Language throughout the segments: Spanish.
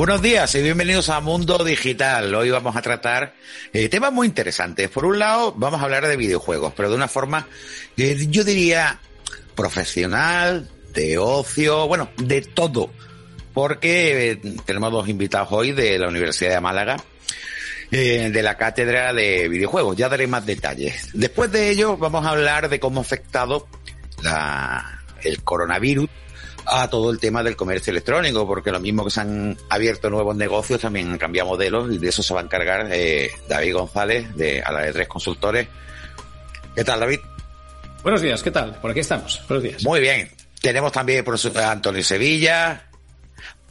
Buenos días y bienvenidos a Mundo Digital. Hoy vamos a tratar eh, temas muy interesantes. Por un lado, vamos a hablar de videojuegos, pero de una forma, eh, yo diría, profesional, de ocio, bueno, de todo. Porque eh, tenemos dos invitados hoy de la Universidad de Málaga, de la cátedra de videojuegos. Ya daré más detalles. Después de ello, vamos a hablar de cómo ha afectado el coronavirus a todo el tema del comercio electrónico, porque lo mismo que se han abierto nuevos negocios, también han cambiado modelos y de eso se va a encargar eh, David González de a la de tres consultores. ¿Qué tal, David? Buenos días, ¿qué tal? Por aquí estamos. Buenos días. Muy bien. Tenemos también por a Antonio Sevilla.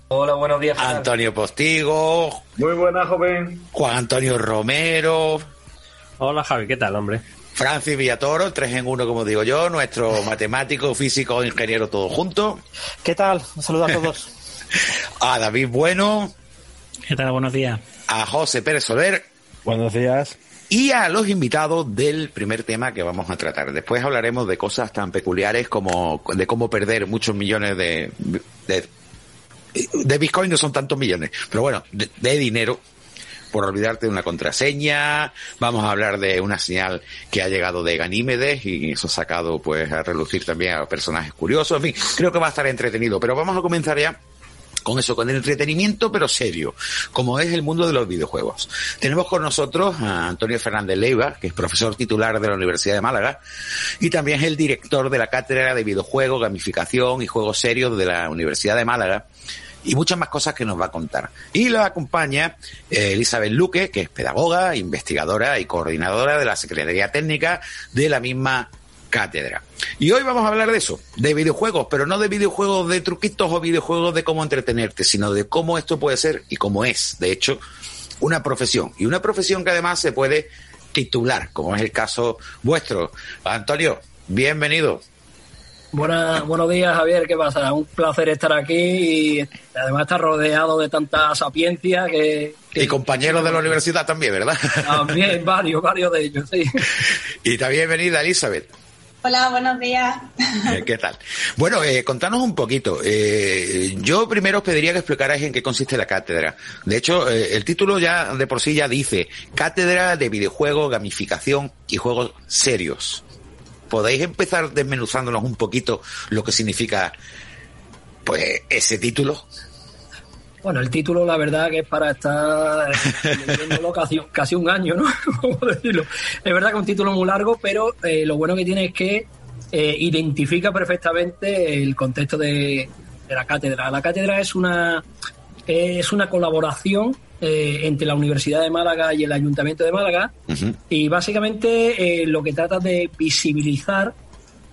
Hola, buenos días. Antonio Postigo. Muy buena, joven. Juan Antonio Romero. Hola, Javi, ¿qué tal, hombre? Francis Villatoro, tres en uno, como digo yo, nuestro matemático, físico, ingeniero, todo junto. ¿Qué tal? Un saludo a todos. a David Bueno. ¿Qué tal? Buenos días. A José Pérez Soler. Buenos días. Y a los invitados del primer tema que vamos a tratar. Después hablaremos de cosas tan peculiares como de cómo perder muchos millones de, de, de Bitcoin, no son tantos millones, pero bueno, de, de dinero por olvidarte de una contraseña, vamos a hablar de una señal que ha llegado de Ganímedes y eso ha sacado pues a relucir también a personajes curiosos, en fin, creo que va a estar entretenido, pero vamos a comenzar ya con eso, con el entretenimiento, pero serio, como es el mundo de los videojuegos. Tenemos con nosotros a Antonio Fernández Leiva, que es profesor titular de la Universidad de Málaga, y también es el director de la Cátedra de Videojuegos, Gamificación y Juegos Serios de la Universidad de Málaga y muchas más cosas que nos va a contar. Y lo acompaña eh, Elizabeth Luque, que es pedagoga, investigadora y coordinadora de la Secretaría Técnica de la misma cátedra. Y hoy vamos a hablar de eso, de videojuegos, pero no de videojuegos de truquitos o videojuegos de cómo entretenerte, sino de cómo esto puede ser y cómo es, de hecho, una profesión. Y una profesión que además se puede titular, como es el caso vuestro. Antonio, bienvenido. Buena, buenos días, Javier. ¿Qué pasa? Un placer estar aquí y además estar rodeado de tanta sapiencia que... que y compañeros de la universidad también, ¿verdad? También, varios, varios de ellos, sí. Y también bienvenida, Elizabeth. Hola, buenos días. ¿Qué tal? Bueno, eh, contanos un poquito. Eh, yo primero os pediría que explicarais en qué consiste la cátedra. De hecho, eh, el título ya de por sí ya dice Cátedra de Videojuegos, Gamificación y Juegos Serios. ¿Podéis empezar desmenuzándonos un poquito lo que significa pues ese título? Bueno, el título, la verdad, que es para estar casi, un año, ¿no? ¿Cómo decirlo? Es verdad que es un título muy largo, pero eh, lo bueno que tiene es que eh, identifica perfectamente el contexto de, de, la cátedra. La cátedra es una, es una colaboración eh, entre la Universidad de Málaga y el Ayuntamiento de Málaga, uh -huh. y básicamente lo que trata de visibilizar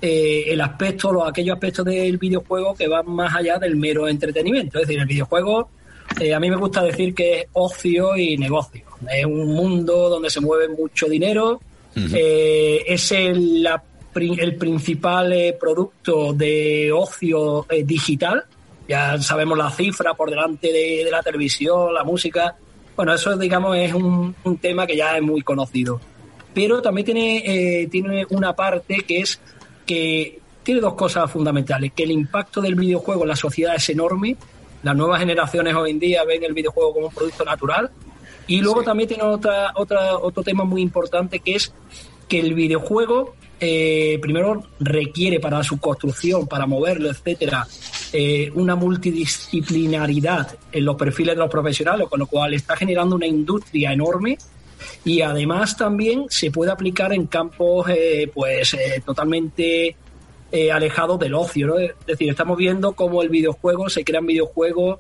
el aspecto, los, aquellos aspectos del videojuego que van más allá del mero entretenimiento. Es decir, el videojuego eh, a mí me gusta decir que es ocio y negocio. Es un mundo donde se mueve mucho dinero. Uh -huh. eh, es el, la, el principal eh, producto de ocio eh, digital. Ya sabemos la cifra por delante de, de, la televisión, la música. Bueno, eso, digamos, es un, un tema que ya es muy conocido. Pero también tiene, eh, tiene una parte que es que tiene dos cosas fundamentales. Que el impacto del videojuego en la sociedad es enorme las nuevas generaciones hoy en día ven el videojuego como un producto natural. Y luego sí. también tiene otra, otra, otro tema muy importante que es que el videojuego eh, primero requiere para su construcción, para moverlo, etcétera, eh, una multidisciplinaridad en los perfiles de los profesionales, con lo cual está generando una industria enorme y además también se puede aplicar en campos eh, pues eh, totalmente eh, alejados del ocio, ¿no? Es decir, estamos viendo cómo el videojuego, se crean videojuegos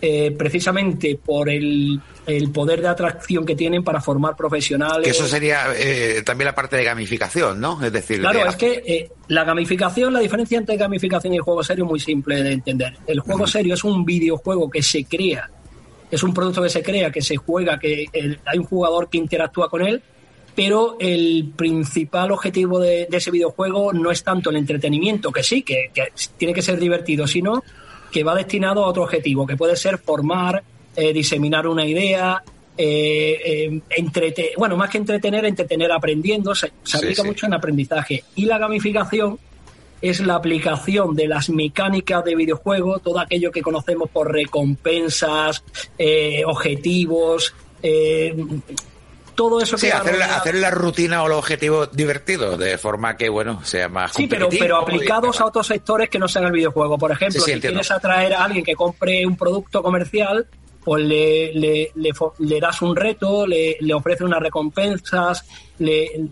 eh, precisamente por el, el, poder de atracción que tienen para formar profesionales. Que eso sería eh, también la parte de gamificación, ¿no? Es decir, claro, de... es que eh, la gamificación, la diferencia entre gamificación y el juego serio es muy simple de entender. El juego uh -huh. serio es un videojuego que se crea, es un producto que se crea, que se juega, que el, hay un jugador que interactúa con él pero el principal objetivo de, de, ese videojuego no es tanto el entretenimiento, que sí, que, que, tiene que ser divertido, sino que va destinado a otro objetivo, que puede ser formar, eh, diseminar una idea, eh, eh, entrete bueno, más que entretener, entretener aprendiendo, se, se aplica sí, sí. mucho en aprendizaje. Y la gamificación es la aplicación de las mecánicas de videojuego, todo aquello que conocemos por recompensas, eh, objetivos, eh, todo eso sí, que hacer, la, hacer la rutina o los objetivos divertidos, de forma que, bueno, sea más Sí, pero, pero aplicados a otros sectores que no sean el videojuego. Por ejemplo, Sí, sí, si entiendo. quieres atraer a alguien que compre un producto comercial, pues le, le, le le das un reto, le, le ofreces unas recompensas, le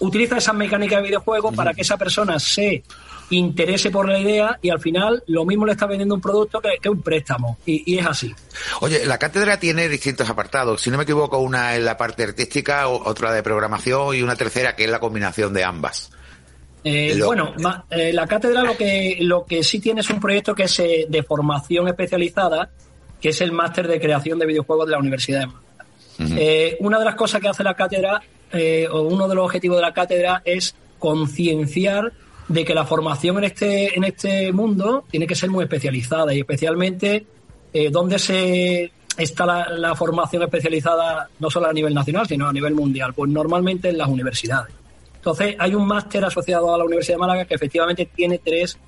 utiliza esas mecánicas de videojuego para que esa persona se interese por la idea y al final lo mismo le está vendiendo un producto que, que un préstamo. Y, y es así. Oye, la cátedra tiene distintos apartados. Si no me equivoco, una es la parte artística, otra de programación y una tercera que es la combinación de ambas. Eh, Lo- bueno, ma- eh, la cátedra lo que, lo que sí tiene es un proyecto que es eh, de formación especializada, que es el máster de creación de videojuegos de la Universidad de Málaga. Eh, una de las cosas que hace la cátedra, eh, o uno de los objetivos de la cátedra, es concienciar de que la formación en este, en este mundo tiene que ser muy especializada y especialmente eh, donde se está la, la formación especializada no solo a nivel nacional, sino a nivel mundial, pues normalmente en las universidades. Entonces, hay un máster asociado a la Universidad de Málaga que efectivamente tiene tres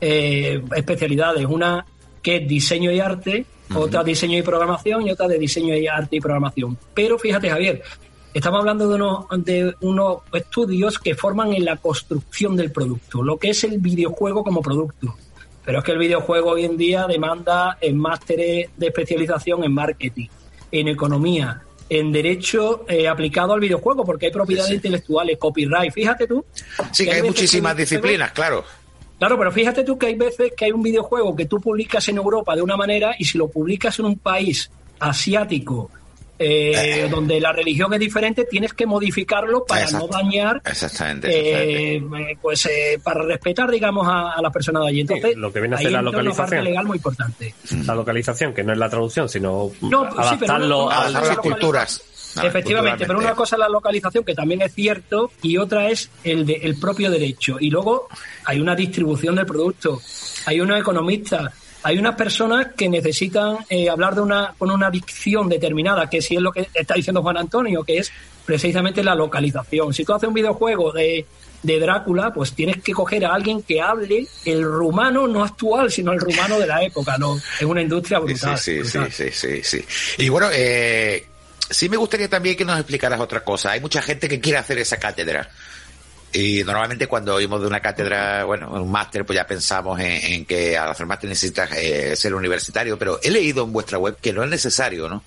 eh, especialidades. Una que es diseño y arte, otra diseño y programación y otra de diseño y arte y programación. Pero fíjate, Javier, estamos hablando de unos, de unos estudios que forman en la construcción del producto, lo que es el videojuego como producto. Pero es que el videojuego hoy en día demanda en másteres de especialización en marketing, en economía, en derecho eh, aplicado al videojuego, porque hay propiedades Sí, sí. intelectuales, copyright. Fíjate tú. Sí, que hay muchísimas disciplinas, claro. Claro, pero fíjate tú que hay veces que hay un videojuego que tú publicas en Europa de una manera y si lo publicas en un país asiático eh, donde la religión es diferente, tienes que modificarlo para Exacto. no dañar, Exactamente. eh, exactamente. eh, pues eh, para respetar, digamos, a, a las personas de allí. Entonces, lo que viene a ser la entra una parte localización. legal muy importante. La localización, que no es la traducción, sino No, sí, pero adaptarlo una- a la las localización- culturas. Ah, Efectivamente, pero una cosa es la localización, que también es cierto, y otra es el, de, el propio derecho. Y luego hay una distribución del producto, hay unos economistas, hay unas personas que necesitan eh, hablar de una, con una dicción determinada, que si es lo que está diciendo Juan Antonio, que es precisamente la localización. Si tú haces un videojuego de, de Drácula, pues tienes que coger a alguien que hable el rumano no actual, sino el rumano de la época. No, es una industria Sí, brutal. sí, sí, brutal. sí, sí, sí. Y bueno, eh, sí me gustaría también que nos explicaras otra cosa. Hay mucha gente que quiere hacer esa cátedra. Y normalmente cuando oímos de una cátedra, bueno, un máster, pues ya pensamos en, en que al hacer máster necesitas eh, ser universitario, pero he leído en vuestra web que no es necesario, ¿no?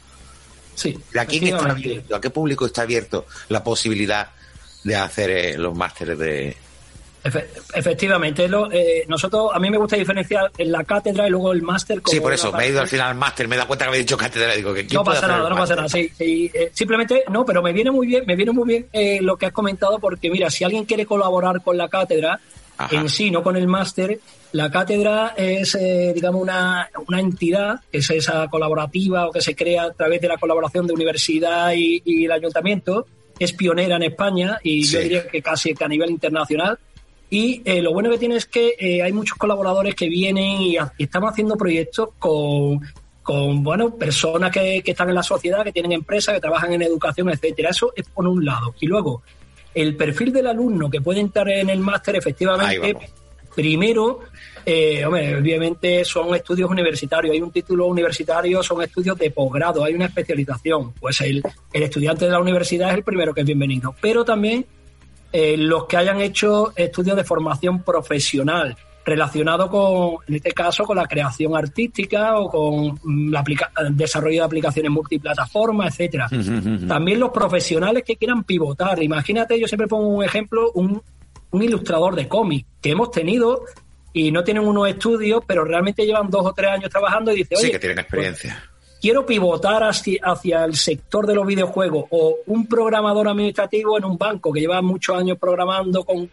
Sí, ¿A quién está abierto? ¿A qué público está abierto la posibilidad de hacer eh, los másteres de... Efe- efectivamente, lo, eh, nosotros a mí me gusta diferenciar en la cátedra y luego el máster. como Sí, por eso, me he ido al final al máster, me he dado cuenta que había dicho cátedra, digo que ¿quién No pasa nada, no pasa nada. Sí, sí, eh, simplemente, no, pero me viene muy bien, me viene muy bien eh, lo que has comentado porque mira, si alguien quiere colaborar con la cátedra Ajá. en sí, no con el máster, la cátedra es, eh, digamos, una, una entidad que es esa colaborativa o que se crea a través de la colaboración de universidad y, y el ayuntamiento. Es pionera en España y yo diría que casi que a nivel internacional. Y eh, lo bueno que tiene es que eh, hay muchos colaboradores que vienen y, y estamos haciendo proyectos con, con bueno, personas que, que están en la sociedad, que tienen empresas, que trabajan en educación, etcétera. Eso es por un lado. Y luego, el perfil del alumno que puede entrar en el máster, efectivamente, primero, eh, hombre, obviamente son estudios universitarios. Hay un título universitario, son estudios de posgrado, hay una especialización. Pues el, el estudiante de la universidad es el primero que es bienvenido. Pero también eh, los que hayan hecho estudios de formación profesional relacionado con, en este caso, con la creación artística o con mm, la aplica- desarrollo de aplicaciones multiplataforma, etcétera. También los profesionales que quieran pivotar. Imagínate, yo siempre pongo un ejemplo, un, un ilustrador de cómic que hemos tenido y no tienen unos estudios, pero realmente llevan dos o tres años trabajando y dice, Sí, oye, que tienen pues, experiencia. Quiero pivotar hacia, hacia el sector de los videojuegos o un programador administrativo en un banco que lleva muchos años programando con,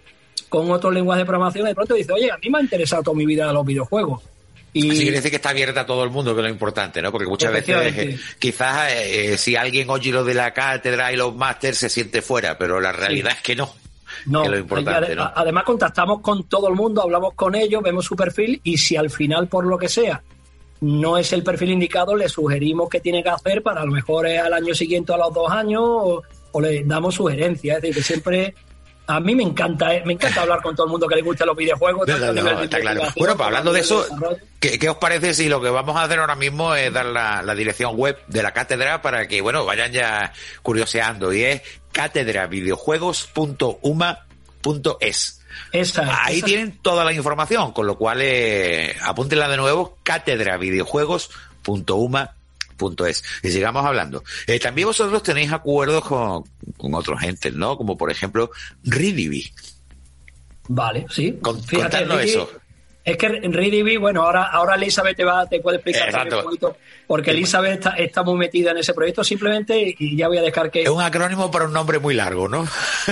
con otros lenguajes de programación, de pronto dice, oye, a mí me ha interesado toda mi vida los videojuegos. Y Así quiere decir que está abierta a todo el mundo, que es lo importante, ¿no? Porque muchas veces, eh, quizás, eh, si alguien oye lo de la cátedra y los másters se siente fuera, pero la realidad es que no. No, que es lo importante, que- ¿no? Además contactamos con todo el mundo, hablamos con ellos, vemos su perfil y si al final por lo que sea no es el perfil indicado, le sugerimos qué tiene que hacer para a lo mejor eh, al año siguiente o a los dos años o, o le damos sugerencias. Es decir, que siempre a mí me encanta, eh, me encanta hablar con todo el mundo que le gusta los videojuegos. No, no, no, está claro. Bueno, pues hablando de eso. ¿qué, qué os parece si lo que vamos a hacer ahora mismo es dar la, la dirección web de la cátedra para que, bueno, vayan ya curioseando? Y es catedravideojuegos.uma.es. Esa es, Ahí esa- tienen toda la información, con lo cual eh, apúntenla de nuevo, catedravideojuegos.uma.es. Y sigamos hablando. Eh, también vosotros tenéis acuerdos con, con otros entes, ¿no? Como por ejemplo Ridivi. Vale, sí. Con- Fíjate, eso. Es que en Ridivi, bueno, ahora, ahora Elizabeth te, va, te puede explicar un poquito, porque Elizabeth está, está muy metida en ese proyecto, simplemente, y ya voy a dejar que Es un acrónimo para un nombre muy largo, ¿no?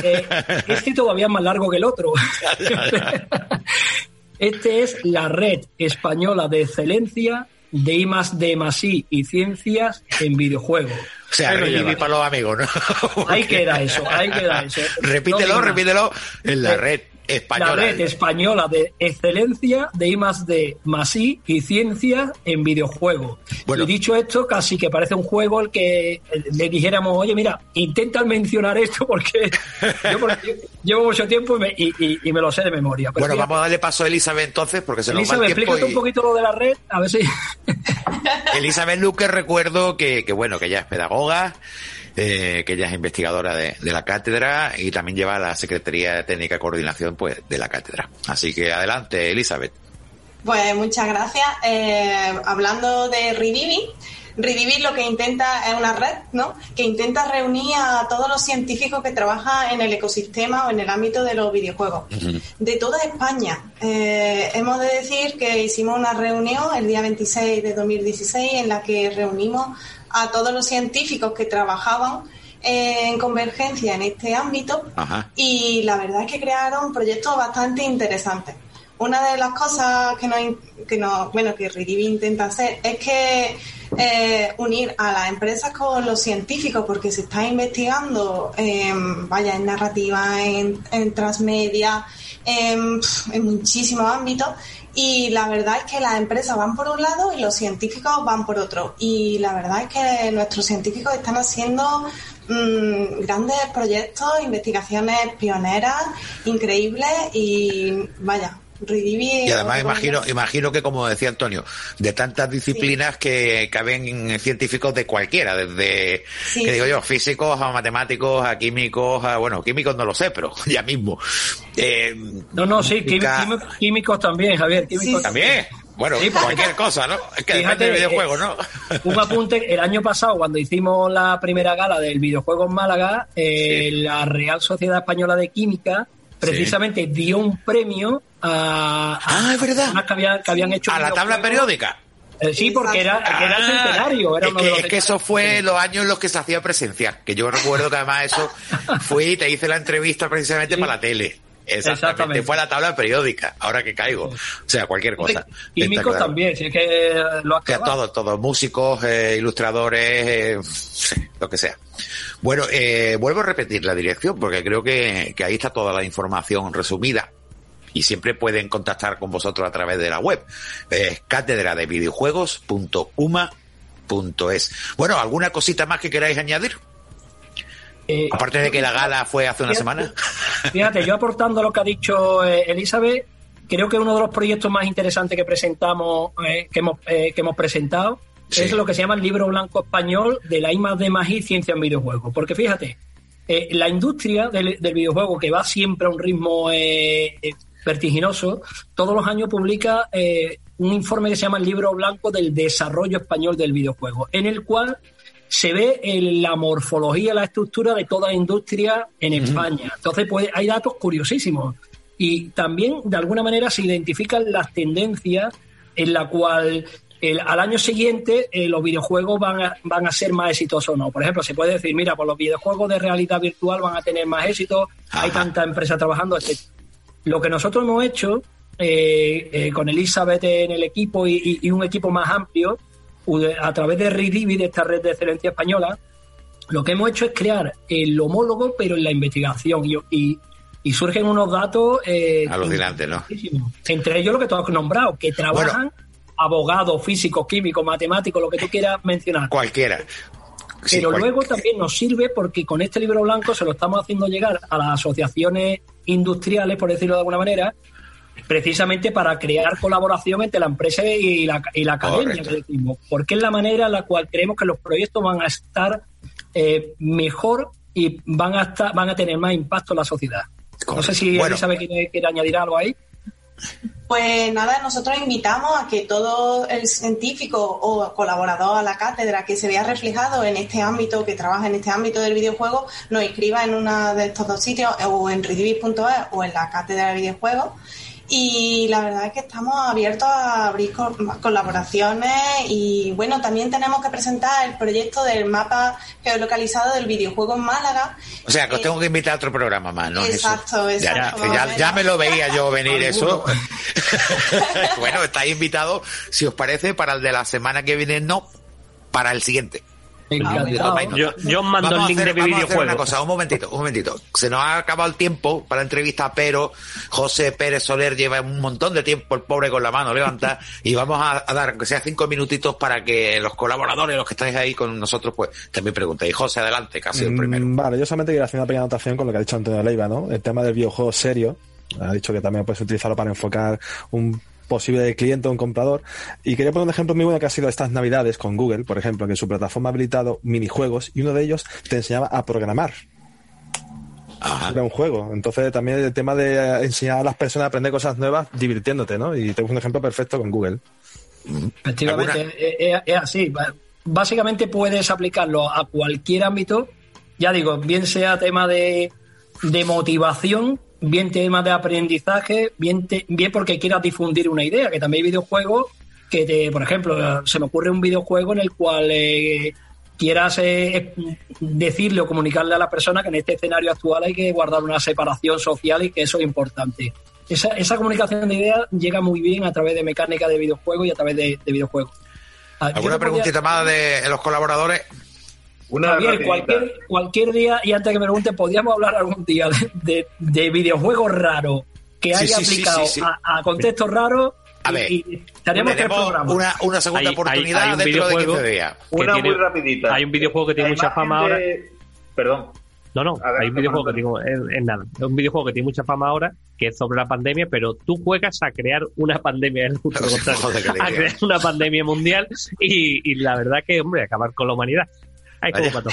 eh, este todavía es más largo que el otro. este es la Red Española de Excelencia de I más D más I y Ciencias en Videojuegos. O sea, Ridivi para los amigos, ¿no? Ahí queda eso, ahí queda eso. repítelo, No, repítelo en la Eh, La red española de excelencia de I más D más I y ciencias en videojuegos. Bueno. Y dicho esto, casi que parece un juego el que eh, le dijéramos, oye, mira, intenta mencionar esto porque yo porque llevo mucho tiempo y me, y- y- y me lo sé de memoria. Pero Bueno, vamos a darle paso a Elizabeth entonces, porque se nos va Elizabeth, el tiempo. explícate y- un poquito lo de la red, a ver si... Elizabeth Luque, recuerdo que, que, bueno, que ella es pedagoga, eh, que ella es investigadora de, de la cátedra y también lleva la Secretaría de Técnica y Coordinación pues, de la cátedra. Así que adelante, Elizabeth. Pues muchas gracias. Eh, hablando de Redivi, Redivi lo que intenta es una red, ¿no? Que intenta reunir a todos los científicos que trabajan en el ecosistema o en el ámbito de los videojuegos de toda España. Eh, hemos de decir que hicimos una reunión el día 26 de 2016 en la que reunimos a todos los científicos que trabajaban en convergencia en este ámbito Ajá. y la verdad es que crearon proyectos bastante interesantes. Una de las cosas que nos, que nos bueno, que Ridivi intenta hacer es que eh, unir a las empresas con los científicos, porque se está investigando, en, vaya, en narrativa, en, en transmedia, en, pf, en muchísimos ámbitos. Y la verdad es que las empresas van por un lado y los científicos van por otro. Y la verdad es que nuestros científicos están haciendo mm, grandes proyectos, investigaciones pioneras, increíbles y vaya, Y además imagino, imagino que como decía Antonio, de tantas disciplinas que caben científicos de cualquiera, desde, Sí, que digo yo, físicos a matemáticos, a químicos, a, bueno, químicos no lo sé, pero ya mismo. Eh, No, no, sí, Química- químicos, químicos también, Javier. Químicos Sí, también, bueno, Sí, porque- cualquier cosa, ¿no? Es que Fíjate, depende del videojuego, eh, ¿no? Un apunte, el año pasado, cuando hicimos la primera gala del videojuego en Málaga, eh, la Real Sociedad Española de Química precisamente dio un premio a, Ah, es verdad. que habían, que habían hecho A la tabla periódica. Eh, sí, porque era, que era el Ah, centenario. Era es, uno de que, es que eso fue los años en los que se hacía presencial. Que yo recuerdo que además eso fui y te hice la entrevista precisamente Sí. para la tele. Exactamente. Exactamente. Fue a la tabla periódica. Ahora que caigo. O sea, cualquier cosa. Químicos claro. también, si es que lo has O sea, todos, todos, músicos, eh, ilustradores, eh, lo que sea. Bueno, eh, vuelvo a repetir la dirección porque creo que, que ahí está toda la información resumida y siempre pueden contactar con vosotros a través de la web. Es cátedra de videojuegos.uma.es. Bueno, ¿alguna cosita más que queráis añadir? Eh, Aparte de que la gala fue hace una Fíjate- semana. Fíjate, yo aportando lo que ha dicho eh, Elizabeth, creo que uno de los proyectos más interesantes que presentamos, eh, que, hemos, eh, que hemos presentado, Sí. es lo que se llama el libro blanco español de la I más D más I Ciencia en Videojuegos. Porque fíjate, eh, la industria del, del videojuego, que va siempre a un ritmo vertiginoso, todos los años publica un informe que se llama el libro blanco del desarrollo español del videojuego, en el cual se ve el- la morfología, la estructura de toda industria en España. Entonces, pues hay datos curiosísimos. Y también, de alguna manera, se identifican las tendencias en la cual el- al año siguiente eh, los videojuegos van a, van a ser más exitosos o no. Por ejemplo, se puede decir, mira, pues los videojuegos de realidad virtual van a tener más éxito, hay tanta empresa trabajando, etc. Lo que nosotros hemos hecho eh, eh, con Elizabeth en el equipo y, y- y un equipo más amplio, a través de RIDIVI, de esta red de excelencia española, lo que hemos hecho es crear el homólogo, pero en la investigación. Y, y- y surgen unos datos. Eh, Alucinante, ¿no? Entre ellos lo que tú has nombrado, que trabajan abogados, físicos, químicos, matemáticos, lo que tú quieras mencionar. Cualquiera. pero luego también nos sirve porque con este libro blanco se lo estamos haciendo llegar a las asociaciones industriales, por decirlo de alguna manera, precisamente para crear colaboración entre la empresa y la, y la academia, que decimos, porque es la manera en la cual creemos que los proyectos van a estar eh, mejor y van a estar, van a tener más impacto en la sociedad. No sé si bueno. sabe quiere, quiere añadir algo ahí. Pues nada, nosotros invitamos a que todo el científico o colaborador a la cátedra que se vea reflejado en este ámbito, que trabaja en este ámbito del videojuego, nos inscriba en uno de estos dos sitios, o en redivit.es o en la cátedra de videojuegos y la verdad es que estamos abiertos a abrir colaboraciones y bueno, también tenemos que presentar el proyecto del mapa geolocalizado del videojuego en Málaga. O sea, que os tengo que invitar a otro programa más, ¿no? Exacto, exacto. Ya, ya, me lo veía yo venir eso. bueno, estáis invitados, si os parece, para el de la semana que viene, no, para el siguiente. Yo, yo mando el link de mi videojuego. una cosa, un momentito, un momentito. Se nos ha acabado el tiempo para la entrevista, pero José Pérez Soler lleva un montón de tiempo, el pobre con la mano levantada, y vamos a, dar, aunque sea cinco minutitos para que los colaboradores, los que estáis ahí con nosotros, pues también preguntéis. José, adelante, casi el primero. Mm, vale, yo solamente quería hacer una pequeña anotación con lo que ha dicho Antonio Leiva, ¿no? El tema del videojuego serio. Ha dicho que también puedes utilizarlo para enfocar un posible cliente o un comprador. Y quería poner un ejemplo muy bueno que ha sido estas navidades con Google, por ejemplo, que en su plataforma ha habilitado minijuegos y uno de ellos te enseñaba a programar. Era un juego. Entonces también el tema de enseñar a las personas a aprender cosas nuevas divirtiéndote, ¿no? Y tengo un ejemplo perfecto con Google. Efectivamente, es, así. Básicamente puedes aplicarlo a cualquier ámbito, ya digo, bien sea tema de, de motivación bien tema de aprendizaje, bien, bien porque quieras difundir una idea, que también hay videojuegos que, te, por ejemplo, se me ocurre un videojuego en el cual eh, quieras eh, decirle o comunicarle a la persona que en este escenario actual hay que guardar una separación social y que eso es importante. Esa, esa comunicación de ideas llega muy bien a través de mecánica de videojuegos y a través de, videojuegos. Ah, ¿Alguna preguntita más de los colaboradores? Javier, cualquier, cualquier día, y antes de que me pregunte, podríamos hablar algún día de, de videojuegos raros que haya aplicado a, contextos raros. A ver, y, estaríamos Una, una segunda oportunidad dentro de 15 días. Una muy rapidita. Hay un videojuego que tiene mucha fama ahora. Perdón. No, no, hay un videojuego que tiene, es, nada, es un videojuego que tiene mucha fama ahora, que es sobre la pandemia, pero tú juegas a crear una pandemia, es justo a crear una pandemia mundial y, y, la verdad que, hombre, acabar con la humanidad. Ay, como pato.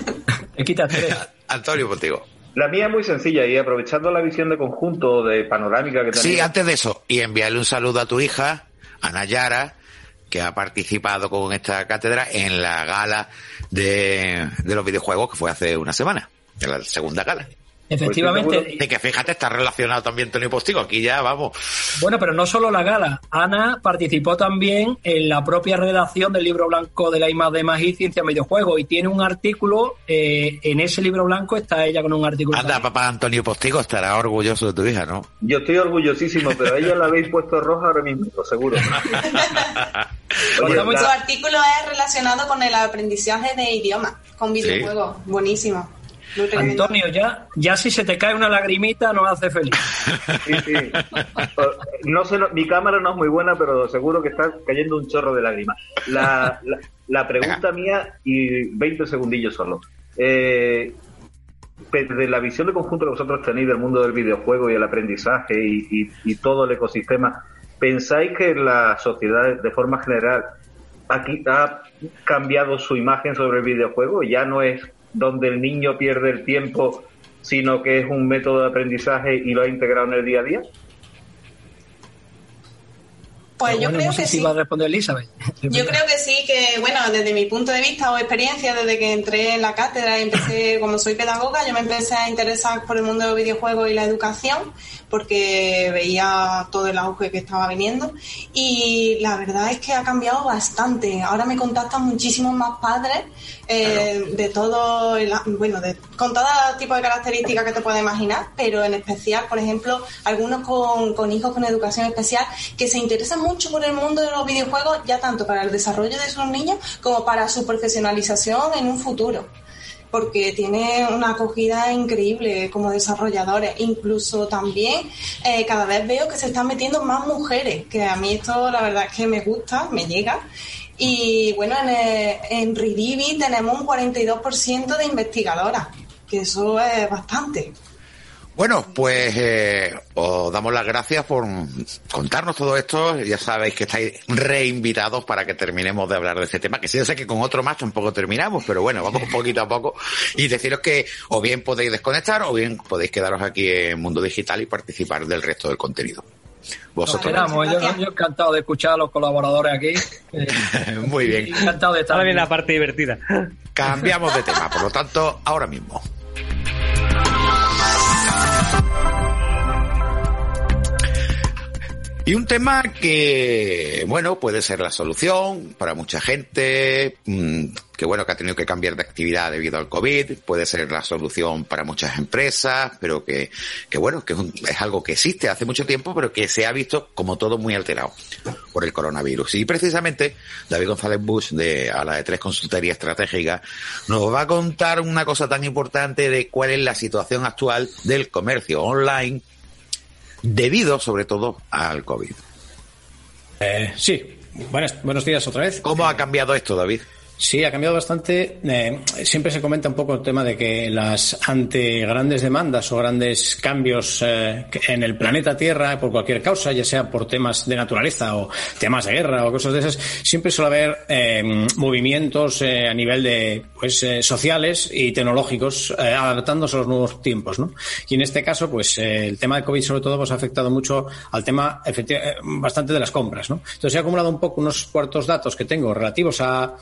Antonio, contigo. La mía es muy sencilla y aprovechando la visión de conjunto, de panorámica que tenemos. Sí, antes de eso, y enviarle un saludo a tu hija, a Nayara, que ha participado con esta cátedra en la gala de, de los videojuegos que fue hace una semana, en la segunda gala. Efectivamente. de que fíjate, está relacionado también Tony Postigo. Aquí ya vamos. Bueno, pero no solo la gala. Ana participó también en la propia redacción del libro blanco de la IMA de Magia y Ciencia Videojuegos y tiene un artículo. Eh, en ese libro blanco está ella con un artículo. Anda, papá Antonio Postigo estará orgulloso de tu hija, ¿no? Yo estoy orgullosísimo, pero a ella la habéis puesto roja ahora mismo, seguro. Su artículo es relacionado con el aprendizaje de idiomas, con videojuegos. Buenísimo. Antonio, ya, ya si se te cae una lagrimita nos hace feliz. Sí, sí. No sé, mi cámara no es muy buena, pero seguro que está cayendo un chorro de lágrimas. La, la, pregunta mía, y 20 segundillos solo. Eh, desde la visión de conjunto que vosotros tenéis del mundo del videojuego y el aprendizaje y, y todo el ecosistema, ¿pensáis que la sociedad, de forma general, aquí ha cambiado su imagen sobre el videojuego? Ya no es donde el niño pierde el tiempo, sino que es un método de aprendizaje y lo ha integrado en el día a día? Pues yo creo que sí. va a responder Elizabeth. Yo creo que sí, que bueno, desde mi punto de vista o experiencia, desde que entré en la cátedra y empecé, como soy pedagoga, yo me empecé a interesar por el mundo de los videojuegos y la educación, porque veía todo el auge que estaba viniendo. Y la verdad es que ha cambiado bastante. Ahora me contactan muchísimos más padres eh, de todo, bueno, de, con todo tipo de características que te puedes imaginar, pero en especial, por ejemplo, algunos con, con hijos con educación especial que se interesan mucho por el mundo de los videojuegos, ya tanto para el desarrollo de sus niños como para su profesionalización en un futuro porque tiene una acogida increíble como desarrolladores. Incluso también eh, cada vez veo que se están metiendo más mujeres, que a mí esto la verdad es que me gusta, me llega Y bueno, en, eh, en Ridivi tenemos un 42% de investigadoras, que eso es bastante. Bueno, pues eh, os damos las gracias por contarnos todo esto. Ya sabéis que estáis reinvitados para que terminemos de hablar de este tema, que sí, yo sé que con otro más tampoco terminamos, pero bueno, vamos poquito a poco y deciros que o bien podéis desconectar o bien podéis quedaros aquí en Mundo Digital y participar del resto del contenido. Vosotros. yo, yo, encantado de escuchar a los colaboradores aquí. Muy bien. Encantado de estar. Ahora viene la parte divertida. Cambiamos de tema, por lo tanto, ahora mismo. Y un tema que, bueno, puede ser la solución para mucha gente, mm, que bueno, que ha tenido que cambiar de actividad debido al COVID, puede ser la solución para muchas empresas, pero que, que bueno, que es, algo que existe hace mucho tiempo, pero que se ha visto como todo muy alterado por el coronavirus. Y precisamente David González Bush, de a la de tres consultoría estratégica, nos va a contar una cosa tan importante de cuál es la situación actual del comercio online debido sobre todo al COVID. Eh, sí, buenas, buenos días otra vez. ¿Cómo ha cambiado esto, David? Sí, ha cambiado bastante. Eh, siempre se comenta un poco el tema de que las ante grandes demandas o grandes cambios eh, en el planeta Tierra por cualquier causa, ya sea por temas de naturaleza o temas de guerra o cosas de esas, siempre suele haber eh, movimientos a nivel de pues sociales y tecnológicos adaptándose a los nuevos tiempos, ¿no? Y en este caso, pues el tema de COVID sobre todo pues ha afectado mucho al tema bastante de las compras, ¿no? Entonces he acumulado un poco unos cuartos datos que tengo relativos a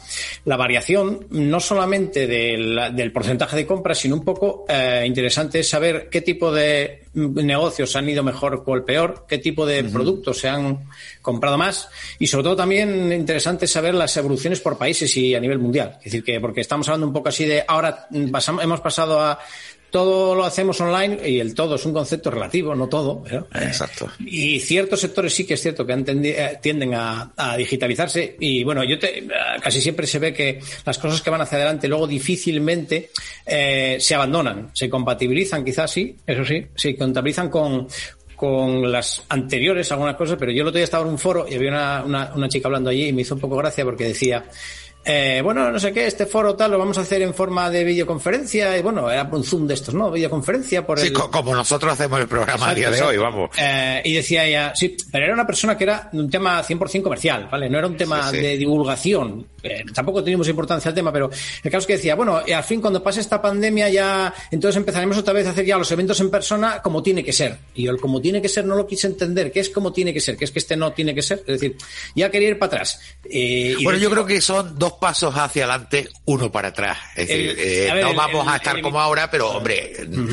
la variación no solamente del, porcentaje de compras, sino un poco eh, interesante es saber qué tipo de negocios han ido mejor o el peor, qué tipo de productos se han comprado más y sobre todo también interesante saber las evoluciones por países y a nivel mundial. Es decir, que porque estamos hablando un poco así de ahora hemos pasado a todo lo hacemos online y el todo es un concepto relativo, no todo. Exacto. Y ciertos sectores sí que es cierto que eh, tienden a, digitalizarse y bueno, yo te, casi siempre se ve que las cosas que van hacia adelante luego difícilmente eh, se abandonan, se compatibilizan quizás sí, eso sí, se compatibilizan con, con las anteriores algunas cosas, pero yo el otro día estaba en un foro y había una, una, una chica hablando allí y me hizo un poco gracia porque decía eh, bueno, no sé qué, este foro tal lo vamos a hacer en forma de videoconferencia y bueno, era un Zoom de estos, ¿no? Videoconferencia por el... Sí, como nosotros hacemos el programa a día de hoy, vamos. Eh, y decía ella, sí, pero era una persona que era un tema 100% comercial, ¿vale? No era un tema de divulgación. Eh, tampoco teníamos importancia al tema, pero el caso es que decía, bueno, al fin cuando pase esta pandemia ya, entonces empezaremos otra vez a hacer ya los eventos en persona como tiene que ser. Y el como tiene que ser no lo quise entender, que es como tiene que ser, que es que este no tiene que ser. Es decir, ya quería ir para atrás. bueno, yo creo que son dos pasos hacia adelante, uno para atrás. Es decir, eh, no vamos a estar como ahora, pero hombre,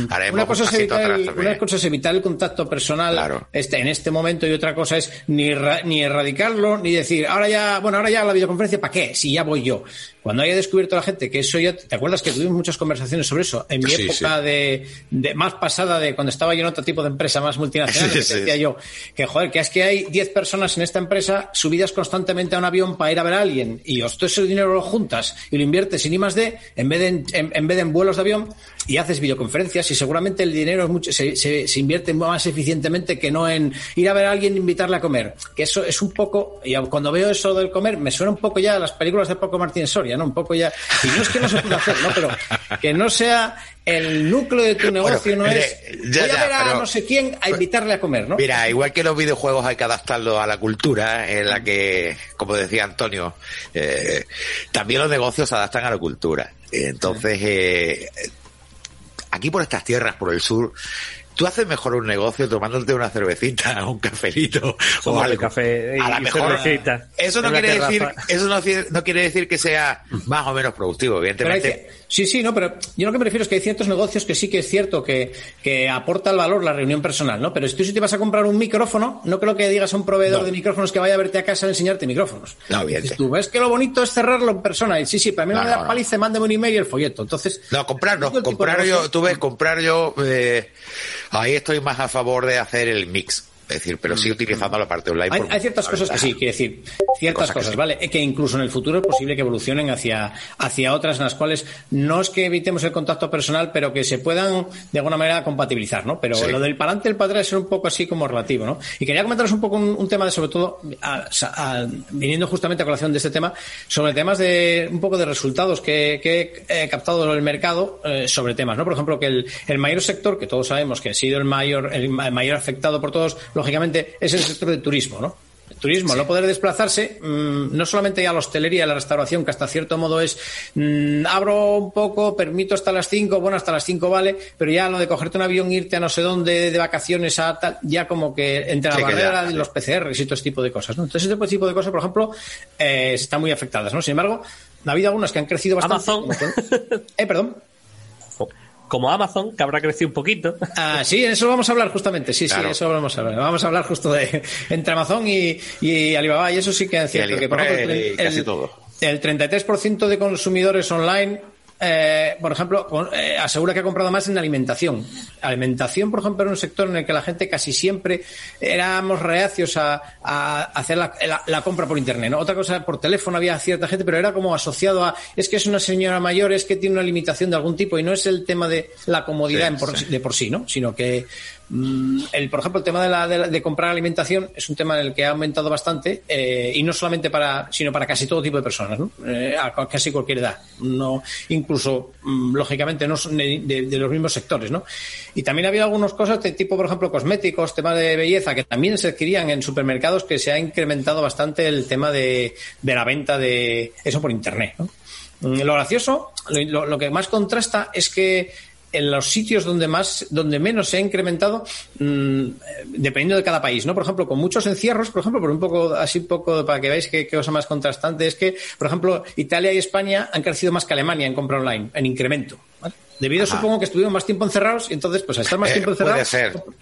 haremos una cosa, es evitar el, una cosa es evitar el contacto personal este, en este momento y otra cosa es ni, ni erradicarlo ni decir, ahora ya, bueno, ahora ya la videoconferencia, ¿para qué? Si ya voy yo. Cuando haya descubierto la gente que eso ya, ¿te acuerdas que tuvimos muchas conversaciones sobre eso? En mi época De, de, más pasada de cuando estaba yo en otro tipo de empresa más multinacional, decía yo que joder, que es que hay 10 personas en esta empresa subidas constantemente a un avión para ir a ver a alguien y os todo ese dinero lo juntas y lo inviertes en I más D en vez de en, vez de en vuelos de avión y haces videoconferencias y seguramente el dinero es mucho, se, se, se, invierte más eficientemente que no en ir a ver a alguien e invitarle a comer. Que eso es un poco, y cuando veo eso del comer, me suena un poco ya a las películas de Paco Martín Soria, ¿no? Un poco ya, y no es que no se pueda hacer, ¿no? Pero que no sea el núcleo de tu negocio no es voy a ver a no sé quién a invitarle a comer, ¿no? Mira, igual que los videojuegos hay que adaptarlo a la cultura en la que, como decía Antonio, eh, también los negocios se adaptan a la cultura. Entonces, eh, aquí por estas tierras, por el sur, tú haces mejor un negocio tomándote una cervecita, un cafelito o algo. Café a la mejor. Eso no quiere decir, eso no, quiere decir que sea más o menos productivo, evidentemente. sí, sí, no, pero yo lo que me refiero es que hay ciertos negocios que sí que es cierto que, que aporta el valor la reunión personal, ¿no? Pero si tú si te vas a comprar un micrófono, no creo que digas a un proveedor de micrófonos que vaya a verte a casa a enseñarte micrófonos. No, bien. Tú ves que lo bonito es cerrarlo en persona. Y sí, sí, para mí no, me da paliza, mándame un email y el folleto. Entonces. No, comprar no. Comprar yo, tú ves, comprar yo, eh, Ahí estoy más a favor de hacer el mix. Es decir, pero sí utilizando la parte online. Hay, ciertas cosas que sí, quiero decir, ciertas cosas, ¿vale? Que incluso en el futuro es posible que evolucionen hacia, hacia otras en las cuales no es que evitemos el contacto personal, pero que se puedan de alguna manera compatibilizar, ¿no? Pero lo del para adelante y el para atrás es un poco así como relativo, ¿no? Y quería comentaros un poco un, tema de, sobre todo, viniendo justamente a colación de este tema, sobre temas de un poco de resultados que, he captado en el mercado eh, sobre temas, ¿no? Por ejemplo, que el, el mayor sector, que todos sabemos que ha sido el mayor, el mayor afectado por todos, lógicamente, es el sector del turismo, ¿no? El turismo, no poder desplazarse, mm, no solamente a la hostelería, a la restauración, que hasta cierto modo es mm, abro un poco, permito hasta las 5, bueno, hasta las 5 vale, pero ya lo de cogerte un avión, irte a no sé dónde de vacaciones a tal, ya como que entre la barrera de los PCRs y todo ese tipo de cosas, ¿no? Entonces, ese tipo de cosas, por ejemplo, eh, están muy afectadas, ¿no? Sin embargo, ha habido algunas que han crecido bastante. Amazon. eh, perdón como Amazon, que habrá crecido un poquito. Ah, sí, eso vamos a hablar justamente. Sí, sí, eso vamos a hablar. Vamos a hablar justo de entre Amazon y, y Alibaba, y eso sí que es cierto. Que, por ejemplo, el, casi todo. el 33% de consumidores online eh, por ejemplo, eh, asegura que ha comprado más en alimentación. Alimentación, por ejemplo, era un sector en el que la gente casi siempre éramos reacios a, hacer la, compra por Internet. Otra cosa, por teléfono había cierta gente, pero era como asociado a, es que es una señora mayor, es que tiene una limitación de algún tipo y no es el tema de la comodidad de por sí, ¿no? Sino que el, por ejemplo, el tema de, la, de, comprar alimentación es un tema en el que ha aumentado bastante eh, y no solamente para, sino para casi todo tipo de personas. Eh, a casi cualquier edad, no, incluso mm, lógicamente no son de, los mismos sectores, ¿no? Y también ha habido algunas cosas de tipo, por ejemplo, cosméticos, temas de belleza que también se adquirían en supermercados que se ha incrementado bastante el tema de, la venta de eso por internet. Mm, lo gracioso, lo que más contrasta es que en los sitios donde más, donde menos se ha incrementado, mm, dependiendo de cada país, ¿no? Por ejemplo, con muchos encierros, por ejemplo, por un poco, así un poco para que veáis qué, cosa más contrastante, es que, por ejemplo, Italia y España han crecido más que Alemania en compra online, en incremento. Debido, supongo, que estuvieron más tiempo encerrados y entonces, pues al estar más eh, tiempo encerrados,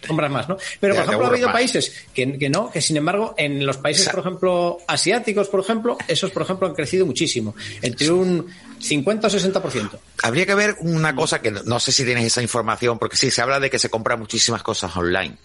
compras más, ¿no? Pero, por ejemplo, ha habido países que, que, no, que sin embargo, en los países, por ejemplo, asiáticos, por ejemplo, esos, por ejemplo, han crecido muchísimo. Entre un 50 o 60%. Habría que ver una cosa que no, sé si tienes esa información, porque sí, se habla de que se compran muchísimas cosas online.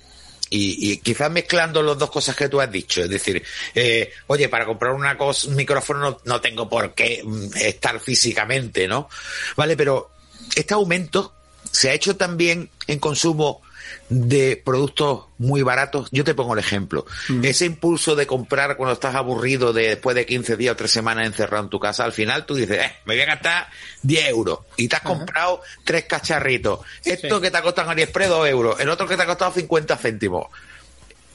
Y, quizás mezclando las dos cosas que tú has dicho, es decir, eh, oye, para comprar una cosa, un micrófono no, no, tengo por qué mm, estar físicamente, ¿no? Vale, pero este aumento se ha hecho también en consumo de productos muy baratos. Yo te pongo el ejemplo. Mm. Ese impulso de comprar cuando estás aburrido de, después de 15 días o 3 semanas encerrado en tu casa, al final tú dices, eh, me voy a gastar 10 euros y te has comprado tres cacharritos. Esto que te ha costado en AliExpress 2 euros, el otro que te ha costado 50 céntimos.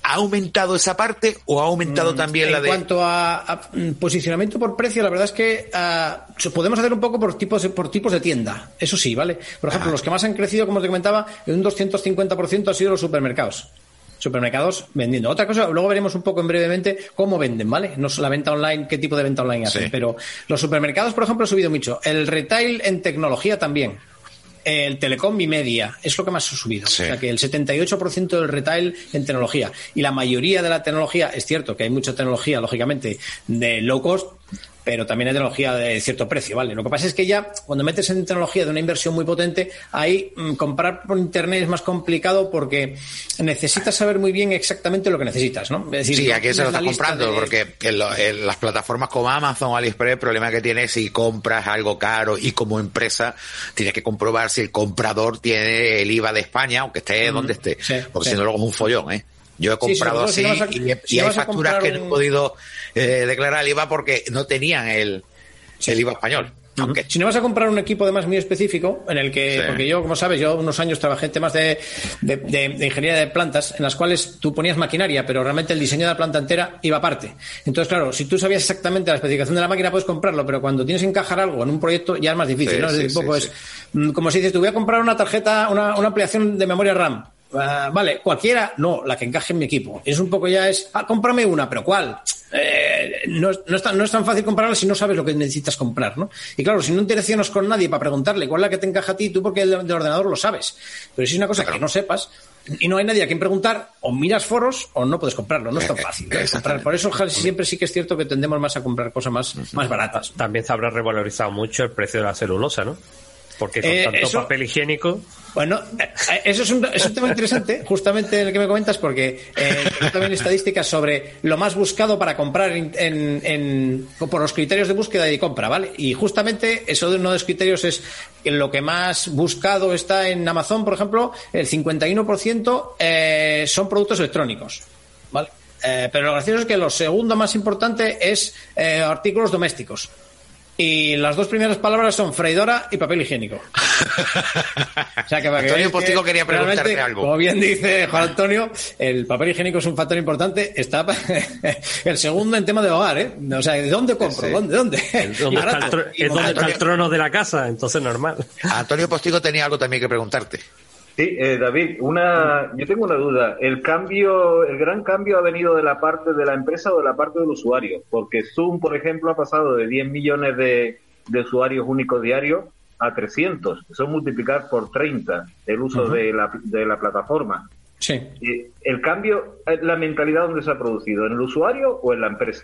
¿Ha aumentado esa parte o ha aumentado mm, también la de.? En cuanto a, mm, posicionamiento por precio, la verdad es que ah, podemos hacer un poco por tipos, de, por tipos de tienda. Eso sí, ¿vale? Por ejemplo, los que más han crecido, como te comentaba, en un 250% han sido los supermercados supermercados vendiendo. Otra cosa, luego veremos un poco en brevemente cómo venden, ¿vale? No la venta online, qué tipo de venta online hacen, pero los supermercados, por ejemplo, han subido mucho. El retail en tecnología también el telecom y media es lo que más ha subido. O sea que el 78% del retail en tecnología. Y la mayoría de la tecnología, es cierto que hay mucha tecnología, lógicamente, de low cost, pero también hay tecnología de cierto precio, ¿vale? Lo que pasa es que ya cuando metes en tecnología de una inversión muy potente, ahí mm, comprar por internet es más complicado porque necesitas saber muy bien exactamente lo que necesitas, ¿no? Es decir, sí, aquí se lo estás comprando, porque en, las plataformas como Amazon o AliExpress, el problema que tienes si compras algo caro y como empresa tienes que comprobar si el comprador tiene el IVA de España, aunque esté donde esté, porque si no luego es un follón, ¿eh? Yo he comprado así y, hay facturas que no he podido eh, declarar el IVA porque no tenían el, el IVA español. Si no vas a comprar un equipo además muy específico, en el que, porque yo, como sabes, yo unos años trabajé en temas de, de, ingeniería de plantas, en las cuales tú ponías maquinaria, pero realmente el diseño de la planta entera iba aparte. Entonces, claro, si tú sabías exactamente la especificación de la máquina, puedes comprarlo, pero cuando tienes que encajar algo en un proyecto ya es más difícil, ¿no? Es poco es, mm, como si dices, te voy a comprar una tarjeta, una, una ampliación de memoria RAM Ah, vale, cualquiera, no, la que encaje en mi equipo. Es un poco ya es, ah, cómprame una, pero ¿cuál? Eh, no, no, es tan, no es tan fácil comprarla si no sabes lo que necesitas comprar, ¿no? Y claro, si no interaccionas con nadie para preguntarle cuál es la que te encaja a ti, tú porque el del ordenador lo sabes. Pero si es una cosa que no sepas y no hay nadie a quien preguntar, o miras foros o no puedes comprarlo, no es tan eh, fácil. ¿eh? Por eso siempre sí que es cierto que tendemos más a comprar cosas más, más baratas. También se habrá revalorizado mucho el precio de la celulosa, ¿no? Porque con Eh, tanto eso- papel higiénico. Bueno, eh, eso es un, es un tema interesante, justamente el que me comentas, porque eh, también estadísticas sobre lo más buscado para comprar en, en- en- por los criterios de búsqueda y compra, ¿vale? Y justamente eso de uno de los criterios es que lo que más buscado está en Amazon, por ejemplo, el 51% eh, son productos electrónicos, ¿vale? Pero lo gracioso es que lo segundo más importante es artículos domésticos. Y las dos primeras palabras son freidora y papel higiénico. O sea, que para que Antonio que Postigo quería preguntarte algo. Como bien dice Juan Antonio, el papel higiénico es un factor importante. Está el segundo en tema de hogar, ¿eh? O sea, ¿de dónde compro? Sí. ¿Dónde? ¿Dónde? Es Y donde, está el trono de la casa, entonces normal. Antonio Postigo tenía algo también que preguntarte. Sí, eh, David, una, yo tengo una duda. ¿El cambio, el gran cambio ha venido de la parte de la empresa o de la parte del usuario? Porque Zoom, por ejemplo, ha pasado de 10 millones de, de usuarios únicos diarios a 300. Eso es multiplicar por 30 el uso de, la, de la plataforma. Sí. Eh, ¿El cambio, eh, la mentalidad dónde se ha producido? ¿En el usuario o en la empresa?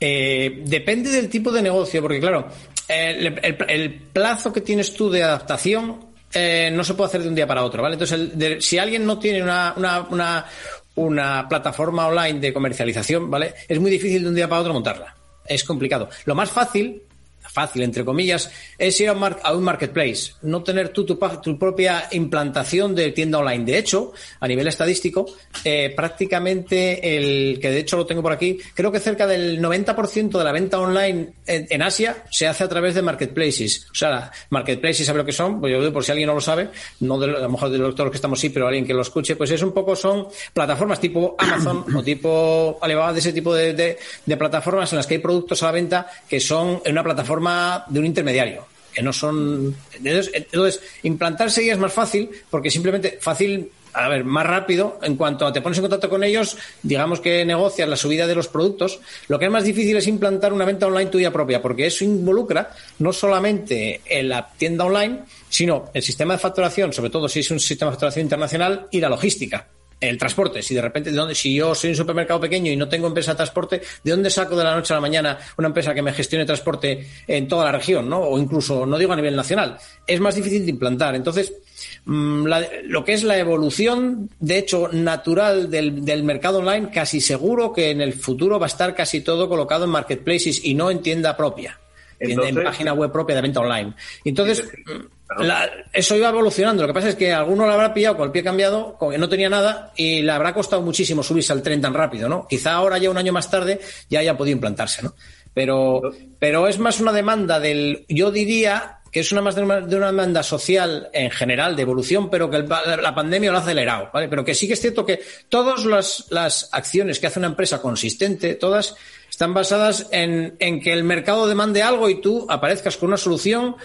Eh, depende del tipo de negocio, porque claro, el, el- el plazo que tienes tú de adaptación eh, no se puede hacer de un día para otro, ¿vale? Entonces, el- de- si alguien no tiene una, una, una, una plataforma online de comercialización, ¿vale? Es muy difícil de un día para otro montarla. Es complicado. Lo más fácil, fácil entre comillas, es ir a un, marketplace, no tener tú tu, tu propia implantación de tienda online. De hecho, a nivel estadístico, eh, prácticamente el que de hecho lo tengo por aquí, creo que cerca del 90% de la venta online en, Asia se hace a través de marketplaces. O sea, marketplaces, ¿sabe lo que son? Pues yo digo, por si alguien no lo sabe, no de, a lo mejor de los que estamos sí, pero alguien que lo escuche, pues es un poco, son plataformas tipo Amazon o tipo Alibaba, de ese tipo de, de- de plataformas en las que hay productos a la venta que son en una plataforma de un intermediario que no son. Entonces, entonces, implantarse ya es más fácil porque simplemente fácil. A ver, más rápido, en cuanto a te pones en contacto con ellos, digamos que negocias la subida de los productos, lo que es más difícil es implantar una venta online tuya propia, porque eso involucra no solamente en la tienda online, sino el sistema de facturación, sobre todo si es un sistema de facturación internacional, y la logística el transporte. Si de repente, ¿de dónde, si yo soy un supermercado pequeño y no tengo empresa de transporte, ¿de dónde saco de la noche a la mañana una empresa que me gestione transporte en toda la región, ¿no? O incluso, no digo a nivel nacional. Es más difícil de implantar. Entonces, mm, la- lo que es la evolución, de hecho, natural del, del mercado online, casi seguro que en el futuro va a estar casi todo colocado en marketplaces y no en tienda propia. en- página web propia de venta online. Entonces, la- eso iba evolucionando. Lo que pasa es que alguno le habrá pillado con el pie cambiado, con que no tenía nada, y le habrá costado muchísimo subirse al tren tan rápido, ¿no? Quizá ahora, ya un año más tarde, ya haya podido implantarse, ¿no? Pero, pero es más una demanda del, yo diría que es una más de una, de una demanda social en general de evolución, pero que el la pandemia lo ha acelerado, ¿vale? Pero que sí que es cierto que todas las, las acciones que hace una empresa consistente, todas están basadas en, que el mercado demande algo y tú aparezcas con una solución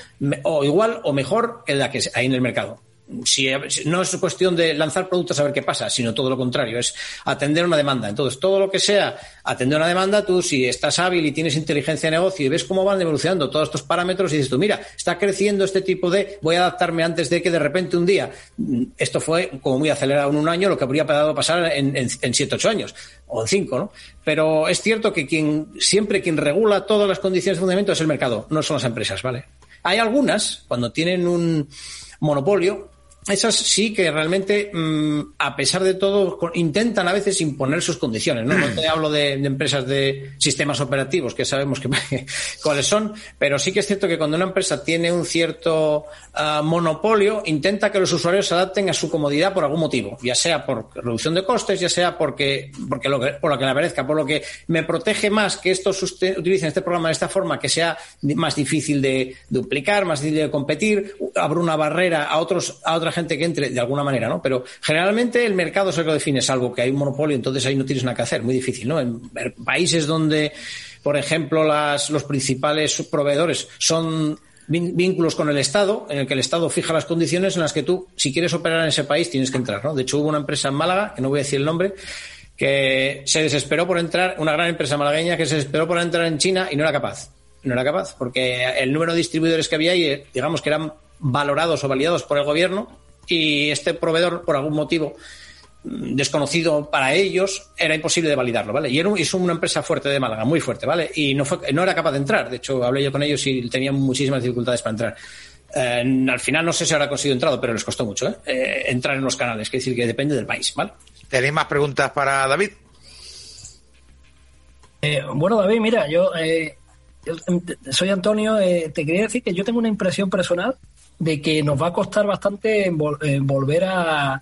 o igual o mejor que la que hay en el mercado. Si, no es cuestión de lanzar productos a ver qué pasa, sino todo lo contrario, es atender una demanda. Entonces, todo lo que sea atender una demanda, tú si estás hábil y tienes inteligencia de negocio y ves cómo van evolucionando todos estos parámetros y dices tú, mira, está creciendo este tipo de, voy a adaptarme antes de que de repente un día, mm, esto fue como muy acelerado en un año, lo que habría podido pasar en, en, siete, ocho años, o en cinco, ¿no? Pero es cierto que quien, siempre quien regula todas las condiciones de fundamento es el mercado, no son las empresas, ¿vale? Hay algunas, cuando tienen un monopolio, esas sí que realmente, mm, a pesar de todo, intentan a veces imponer sus condiciones. No, no te hablo de, de empresas de sistemas operativos, que sabemos que, cuáles son, pero sí que es cierto que cuando una empresa tiene un cierto ah, monopolio, intenta que los usuarios se adapten a su comodidad por algún motivo, ya sea por reducción de costes, ya sea porque, porque lo que, por lo que le parezca, por lo que me protege más que estos utilicen este programa de esta forma, que sea más difícil de duplicar, más difícil de competir, abro una barrera a otros, a otra gente que entre de alguna manera, ¿no? Pero generalmente el mercado es el que lo define, salvo que hay un monopolio, entonces ahí no tienes nada que hacer, muy difícil, ¿no? En países donde, por ejemplo, las, los principales proveedores son vínculos con el Estado, en el que el Estado fija las condiciones en las que tú, si quieres operar en ese país, tienes que entrar, ¿no? De hecho, hubo una empresa en Málaga, que no voy a decir el nombre, que se desesperó por entrar, una gran empresa malagueña que se desesperó por entrar en China y no era capaz. No era capaz, porque el número de distribuidores que había ahí, eh, digamos que eran valorados o validados por el gobierno y este proveedor, por algún motivo mm, desconocido para ellos, era imposible de validarlo, ¿vale? Y era un- es una empresa fuerte de Málaga, muy fuerte, ¿vale? Y no, fue, no era capaz de entrar. De hecho, hablé yo con ellos y tenían muchísimas dificultades para entrar. Eh, al final no sé si habrá conseguido entrar, pero les costó mucho ¿eh? entrar en los canales, que decir que depende del país, ¿vale? ¿Tenéis más preguntas para David? bueno, David, mira, yo, soy Antonio, te quería decir que yo tengo una impresión personal de que nos va a costar bastante volver a,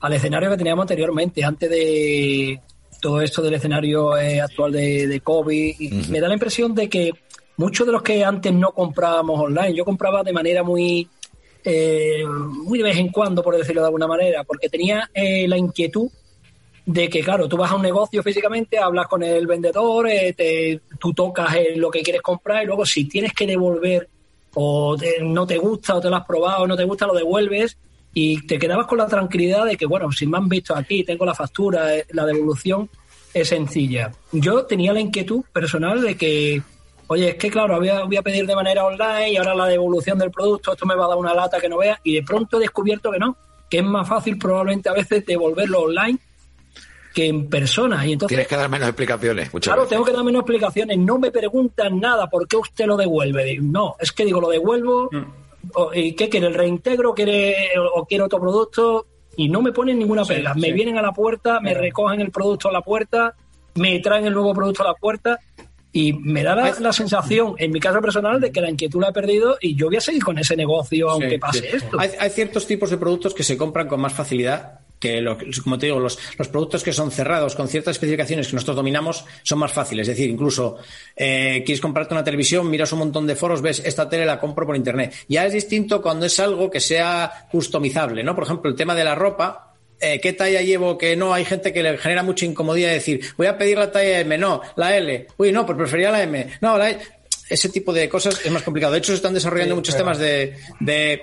al escenario que teníamos anteriormente, antes de todo esto del escenario actual de, COVID. Y Me da la impresión de que muchos de los que antes no comprábamos online, yo compraba de manera muy, eh, muy de vez en cuando, por decirlo de alguna manera, porque tenía eh, la inquietud de que, claro, tú vas a un negocio físicamente, hablas con el vendedor, eh, te, tú tocas lo que quieres comprar y luego si tienes que devolver o no te gusta o te lo has probado no te gusta, lo devuelves y te quedabas con la tranquilidad de que, bueno, si me han visto aquí, tengo la factura, la devolución es sencilla. Yo tenía la inquietud personal de que oye, es que claro, voy a, voy a pedir de manera online y ahora la devolución del producto, esto me va a dar una lata que no vea, y de pronto he descubierto que no, que es más fácil probablemente a veces devolverlo online que en persona. Y entonces, Tienes que dar menos explicaciones. Muchas claro, tengo que dar menos explicaciones. No me preguntan nada por qué usted lo devuelve. No, es que digo, lo devuelvo. Mm. ¿Y qué quiere? ¿El reintegro quiere, o quiere otro producto? Y no me ponen ninguna pega. me vienen a la puerta, me recogen el producto a la puerta, me traen el nuevo producto a la puerta y me da la, sensación, en mi caso personal, de que la inquietud la he perdido y yo voy a seguir con ese negocio aunque pase esto. Hay, hay, ciertos tipos de productos que se compran con más facilidad que, lo, como te digo, los, los, productos que son cerrados con ciertas especificaciones que nosotros dominamos son más fáciles. Es decir, incluso eh, quieres comprarte una televisión, miras un montón de foros, ves esta tele la compro por internet. Ya es distinto cuando es algo que sea customizable, ¿no? Por ejemplo, el tema de la ropa eh, qué talla llevo, que no, hay gente que le genera mucha incomodidad decir, voy a pedir la talla M, no, la L, uy, no, pues prefería la M, no, la ese tipo de cosas es más complicado. De hecho, se están desarrollando muchos temas de, de,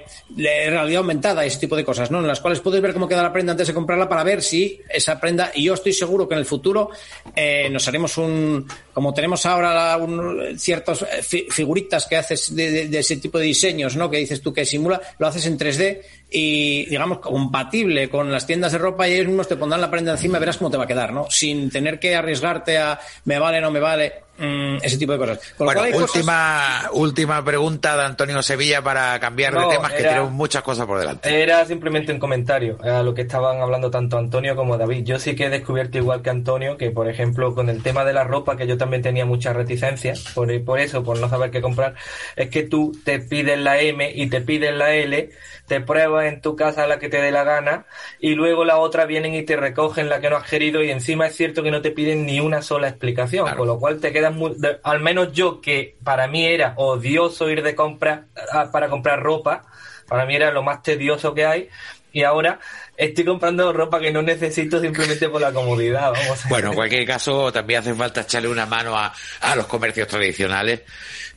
realidad aumentada, ese tipo de cosas, ¿no? En las cuales puedes ver cómo queda la prenda antes de comprarla para ver si esa prenda, y yo estoy seguro que en el futuro eh, nos haremos un, como tenemos ahora un, ciertas eh, figuritas que haces de, de, ese tipo de diseños, ¿no? Que dices tú que simula, lo haces en 3D y, digamos, compatible con las tiendas de ropa y ellos mismos te pondrán la prenda encima y verás cómo te va a quedar, ¿no? Sin tener que arriesgarte a me vale, no me vale, mm, ese tipo de cosas. bueno, última, última pregunta de Antonio Sevilla para cambiar de temas, que tenemos muchas cosas por delante. Era simplemente un comentario a lo que estaban hablando tanto Antonio como David. Yo sí que he descubierto, igual que Antonio, que por ejemplo, con el tema de la ropa, que yo también tenía mucha reticencia, por, por eso, por no saber qué comprar, es que tú te pides la M y te pides la L te pruebas en tu casa la que te dé la gana y luego la otra vienen y te recogen la que no has querido y encima es cierto que no te piden ni una sola explicación, con lo cual te quedas muy, al menos yo que para mí era odioso ir de compra para comprar ropa, para mí era lo más tedioso que hay y ahora estoy comprando ropa que no necesito simplemente por la comodidad. bueno, en cualquier caso, también hace falta echarle una mano a, a los comercios tradicionales.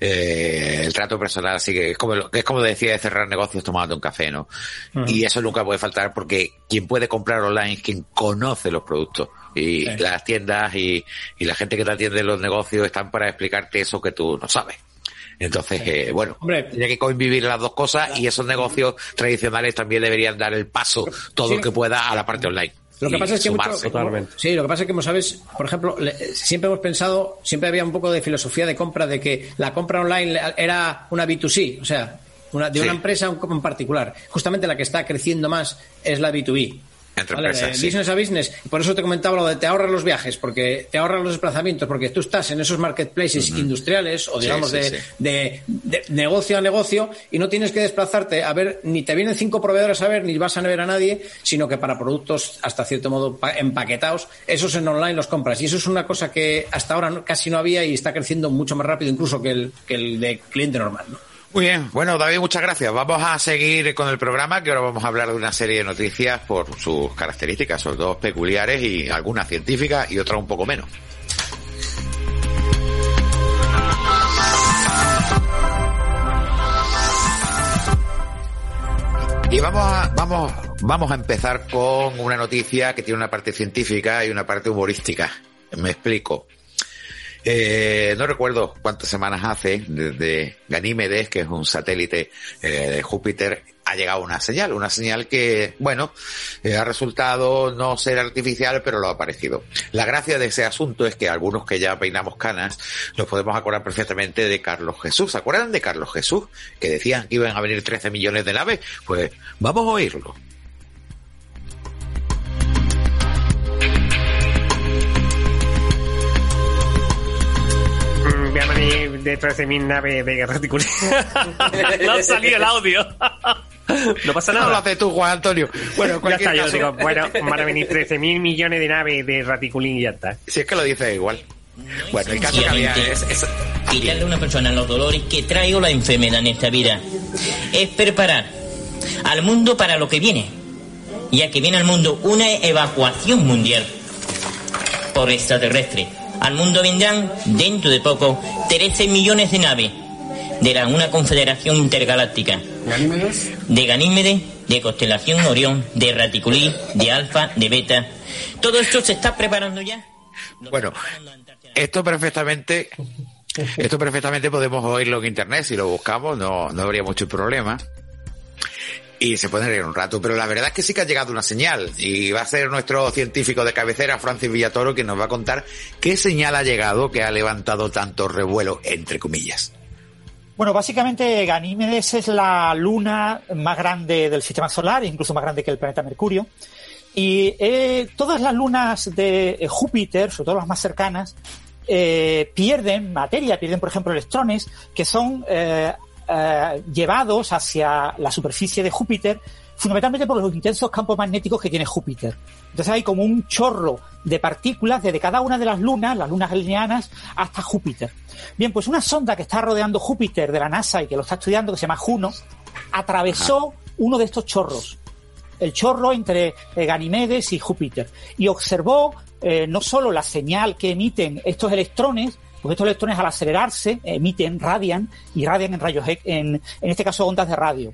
Eh, el trato personal, así que es como, es como decía de cerrar negocios tomando un café, ¿no? Y eso nunca puede faltar porque quien puede comprar online es quien conoce los productos. Y las tiendas y, y la gente que te atiende en los negocios están para explicarte eso que tú no sabes. Entonces, eh, bueno, Hombre, tiene que convivir las dos cosas y esos negocios tradicionales también deberían dar el paso todo lo que pueda a la parte online. Lo que pasa es que sí, lo que pasa es que como sabes, por ejemplo, siempre hemos pensado, siempre había un poco de filosofía de compra de que la compra online era una B2C, o sea, una, de una empresa en particular. Justamente la que está creciendo más es la B2B. Entre Business a business. Por eso te comentaba lo de te ahorras los viajes, porque te ahorras los desplazamientos, porque tú estás en esos marketplaces industriales o digamos de, de, negocio a negocio y no tienes que desplazarte a ver, ni te vienen cinco proveedores a ver, ni vas a ver a nadie, sino que para productos hasta cierto modo empaquetados, esos en online los compras. Y eso es una cosa que hasta ahora casi no había y está creciendo mucho más rápido incluso que el, que el de cliente normal. ¿no? Muy bien, bueno David, muchas gracias. Vamos a seguir con el programa, que ahora vamos a hablar de una serie de noticias por sus características, sobre todo peculiares y algunas científicas y otras un poco menos. Y vamos a, vamos, vamos a empezar con una noticia que tiene una parte científica y una parte humorística. Me explico. Eh, no recuerdo cuántas semanas hace desde Ganímedes, que es un satélite eh, de Júpiter, ha llegado una señal, una señal que, bueno, eh, ha resultado no ser artificial, pero lo ha parecido. La gracia de ese asunto es que algunos que ya peinamos canas, nos podemos acordar perfectamente de Carlos Jesús. ¿Se acuerdan de Carlos Jesús? Que decían que iban a venir 13 millones de naves. Pues vamos a oírlo. A venir de 13.000 naves de reticulares. no ha salido el audio. No pasa nada. No lo haces tú, Juan Antonio. Bueno, ya está, yo digo, bueno, van a venir 13.000 millones de naves de raticulín y ya está. Si es que lo dice igual. Bueno, el caso que había es, es... quitarle a una persona los dolores que traigo la enfermedad en esta vida. Es preparar al mundo para lo que viene. Ya que viene al mundo una evacuación mundial por extraterrestre al mundo vendrán, dentro de poco, 13 millones de naves de la, una confederación intergaláctica. ¿Ganímedes? De Ganímedes, de constelación Orión, de Raticulí, de Alfa, de Beta. Todo esto se está preparando ya. Bueno, esto perfectamente, esto perfectamente podemos oírlo en internet si lo buscamos, no, no habría mucho problema y se pueden reír un rato, pero la verdad es que sí que ha llegado una señal y va a ser nuestro científico de cabecera, Francis Villatoro, quien nos va a contar qué señal ha llegado que ha levantado tanto revuelo, entre comillas. Bueno, básicamente Ganímedes es la luna más grande del sistema solar, incluso más grande que el planeta Mercurio. Y eh, todas las lunas de Júpiter, sobre todo las más cercanas, eh, pierden materia, pierden, por ejemplo, electrones, que son eh, eh, llevados hacia la superficie de Júpiter fundamentalmente por los intensos campos magnéticos que tiene Júpiter. Entonces hay como un chorro de partículas desde cada una de las lunas, las lunas galileanas, hasta Júpiter. Bien, pues una sonda que está rodeando Júpiter de la NASA y que lo está estudiando, que se llama Juno, atravesó uno de estos chorros, el chorro entre eh, Ganimedes y Júpiter, y observó eh, no solo la señal que emiten estos electrones, porque estos electrones al acelerarse emiten, radian y radian en rayos, en, en este caso ondas de radio.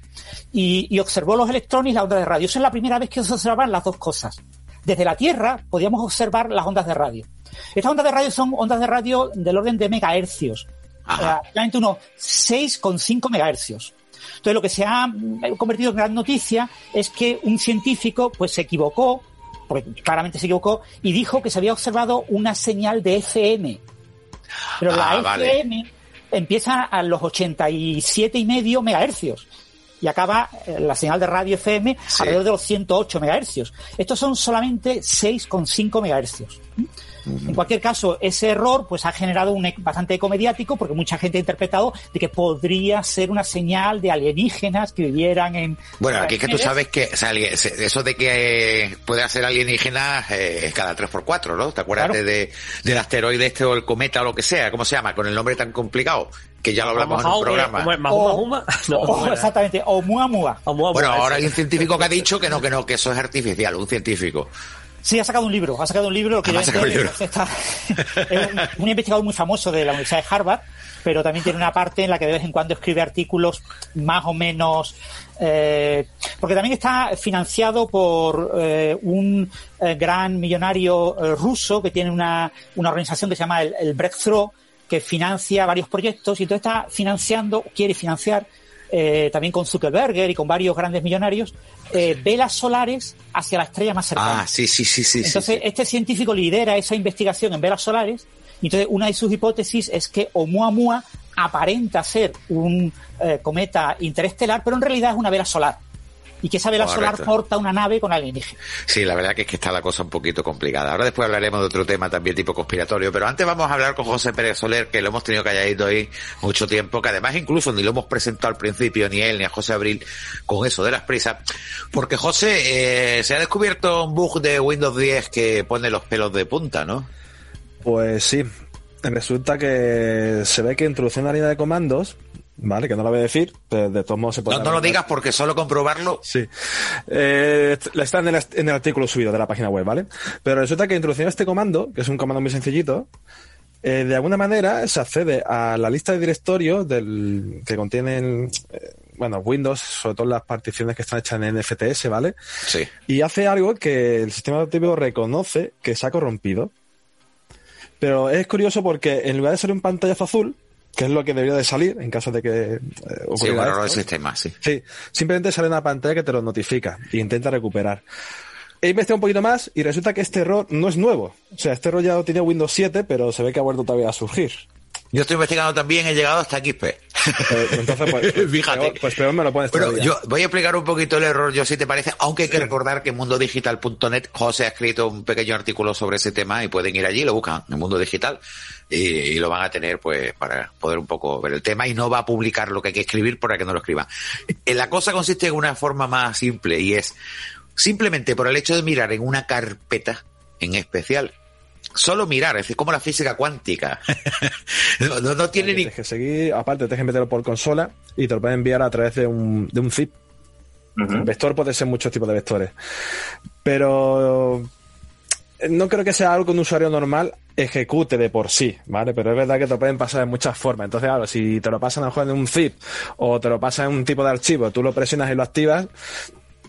Y, y observó los electrones y las ondas de radio. Esa es la primera vez que se observan las dos cosas. Desde la Tierra podíamos observar las ondas de radio. Estas ondas de radio son ondas de radio del orden de megahercios. Realmente unos 6,5 megahercios. Entonces lo que se ha convertido en gran noticia es que un científico pues se equivocó, porque claramente se equivocó, y dijo que se había observado una señal de FM, pero la Ah, vale. FM empieza a los 87 y medio megahercios y acaba eh, la señal de radio FM alrededor de los 108 megahercios. Estos son solamente 6,5 megahercios. En cualquier caso, ese error pues ha generado un bastante eco mediático porque mucha gente ha interpretado de que podría ser una señal de alienígenas que vivieran en Bueno, aquí es que tú sabes que o sea, eso de que eh, puede ser alienígena eh, es cada 3x4, ¿no? ¿Te acuerdas Claro. de, del asteroide este o el cometa o lo que sea? ¿Cómo se llama? Con el nombre tan complicado que ya lo hablamos en un programa. O- o- exactamente, o Muamua. Bueno, ahora hay un científico que ha dicho que no, que no, que eso es artificial, un científico. Sí, ha sacado un libro, ha sacado un libro que Ah, libro. está- es un, un investigador muy famoso de la Universidad de Harvard, pero también tiene una parte en la que de vez en cuando escribe artículos más o menos eh, porque también está financiado por eh, un eh, gran millonario ruso que tiene una, una organización que se llama el, el Breakthrough que financia varios proyectos y entonces está financiando, quiere financiar eh, también con Zuckerberg y con varios grandes millonarios, eh, velas solares hacia la estrella más cercana. Ah, sí, sí, sí, sí. sí, Entonces, sí. este científico lidera esa investigación en velas solares. Y entonces, una de sus hipótesis es que Oumuamua aparenta ser un eh, cometa interestelar, pero en realidad es una vela solar. Y que esa vela Correcto. solar porta una nave con alienígenas. Sí, la verdad que es que está la cosa un poquito complicada. Ahora después hablaremos de otro tema también tipo conspiratorio, pero antes vamos a hablar con José Pérez Soler, que lo hemos tenido calladito ahí mucho tiempo, que además incluso ni lo hemos presentado al principio, ni él, ni a José Abril, con eso de las prisas, porque José, eh, se ha descubierto un bug de Windows 10 que pone los pelos de punta, ¿no? Pues sí. Resulta que se ve que introduce una línea de comandos, ¿vale? Que no la voy a decir, pero de todos modos se puede. No, no lo digas porque solo comprobarlo. Sí. Eh, está en el, en el artículo subido de la página web, ¿vale? Pero resulta que introduciendo este comando, que es un comando muy sencillito, eh, de alguna manera se accede a la lista de directorios del, que contienen, eh, bueno, Windows, sobre todo las particiones que están hechas en NFTS, ¿vale? Sí. Y hace algo que el sistema operativo reconoce que se ha corrompido. Pero es curioso porque en lugar de ser un pantallazo azul, que es lo que debería de salir en caso de que eh, sí, un error del sistema, sí. Sí, simplemente sale una pantalla que te lo notifica e intenta recuperar. He investigado un poquito más y resulta que este error no es nuevo. O sea, este error ya lo tenía Windows 7, pero se ve que ha vuelto todavía a surgir. Yo estoy investigando también, he llegado hasta XP. Eh, entonces, pues, Fíjate. Peor, pues peor me lo pones Pero yo voy a explicar un poquito el error, yo si te parece, aunque hay que recordar que en mundodigital.net José ha escrito un pequeño artículo sobre ese tema y pueden ir allí, lo buscan en Mundo Digital y, lo van a tener pues para poder un poco ver el tema y no va a publicar lo que hay que escribir para que no lo escriban. Eh, la cosa consiste en una forma más simple y es simplemente por el hecho de mirar en una carpeta en especial solo mirar, es decir, como la física cuántica. no, tiene ni. que seguir, aparte, tienes que meterlo por consola y te lo pueden enviar a través de un, de un zip. Vector puede ser muchos tipos de vectores. Pero no creo que sea algo que un usuario normal ejecute de por sí, ¿vale? Pero es verdad que te lo pueden pasar de muchas formas. Entonces, claro, si te lo pasan a lo mejor en un zip o te lo pasan en un tipo de archivo, tú lo presionas y lo activas,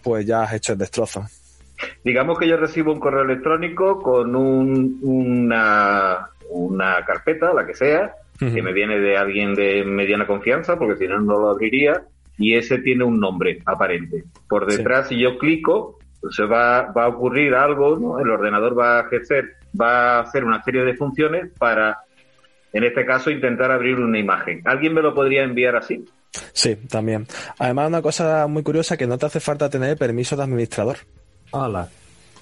pues ya has hecho el destrozo. Digamos que yo recibo un correo electrónico con una, una carpeta, la que sea, que me viene de alguien de mediana confianza, porque si no, no lo abriría, y ese tiene un nombre aparente. Por detrás, si yo clico, se va, va a ocurrir algo, ¿no? El ordenador va a ejercer, va a hacer una serie de funciones para, en este caso, intentar abrir una imagen. ¿Alguien me lo podría enviar así? Sí, también. Además, una cosa muy curiosa que no te hace falta tener permiso de administrador. Hola.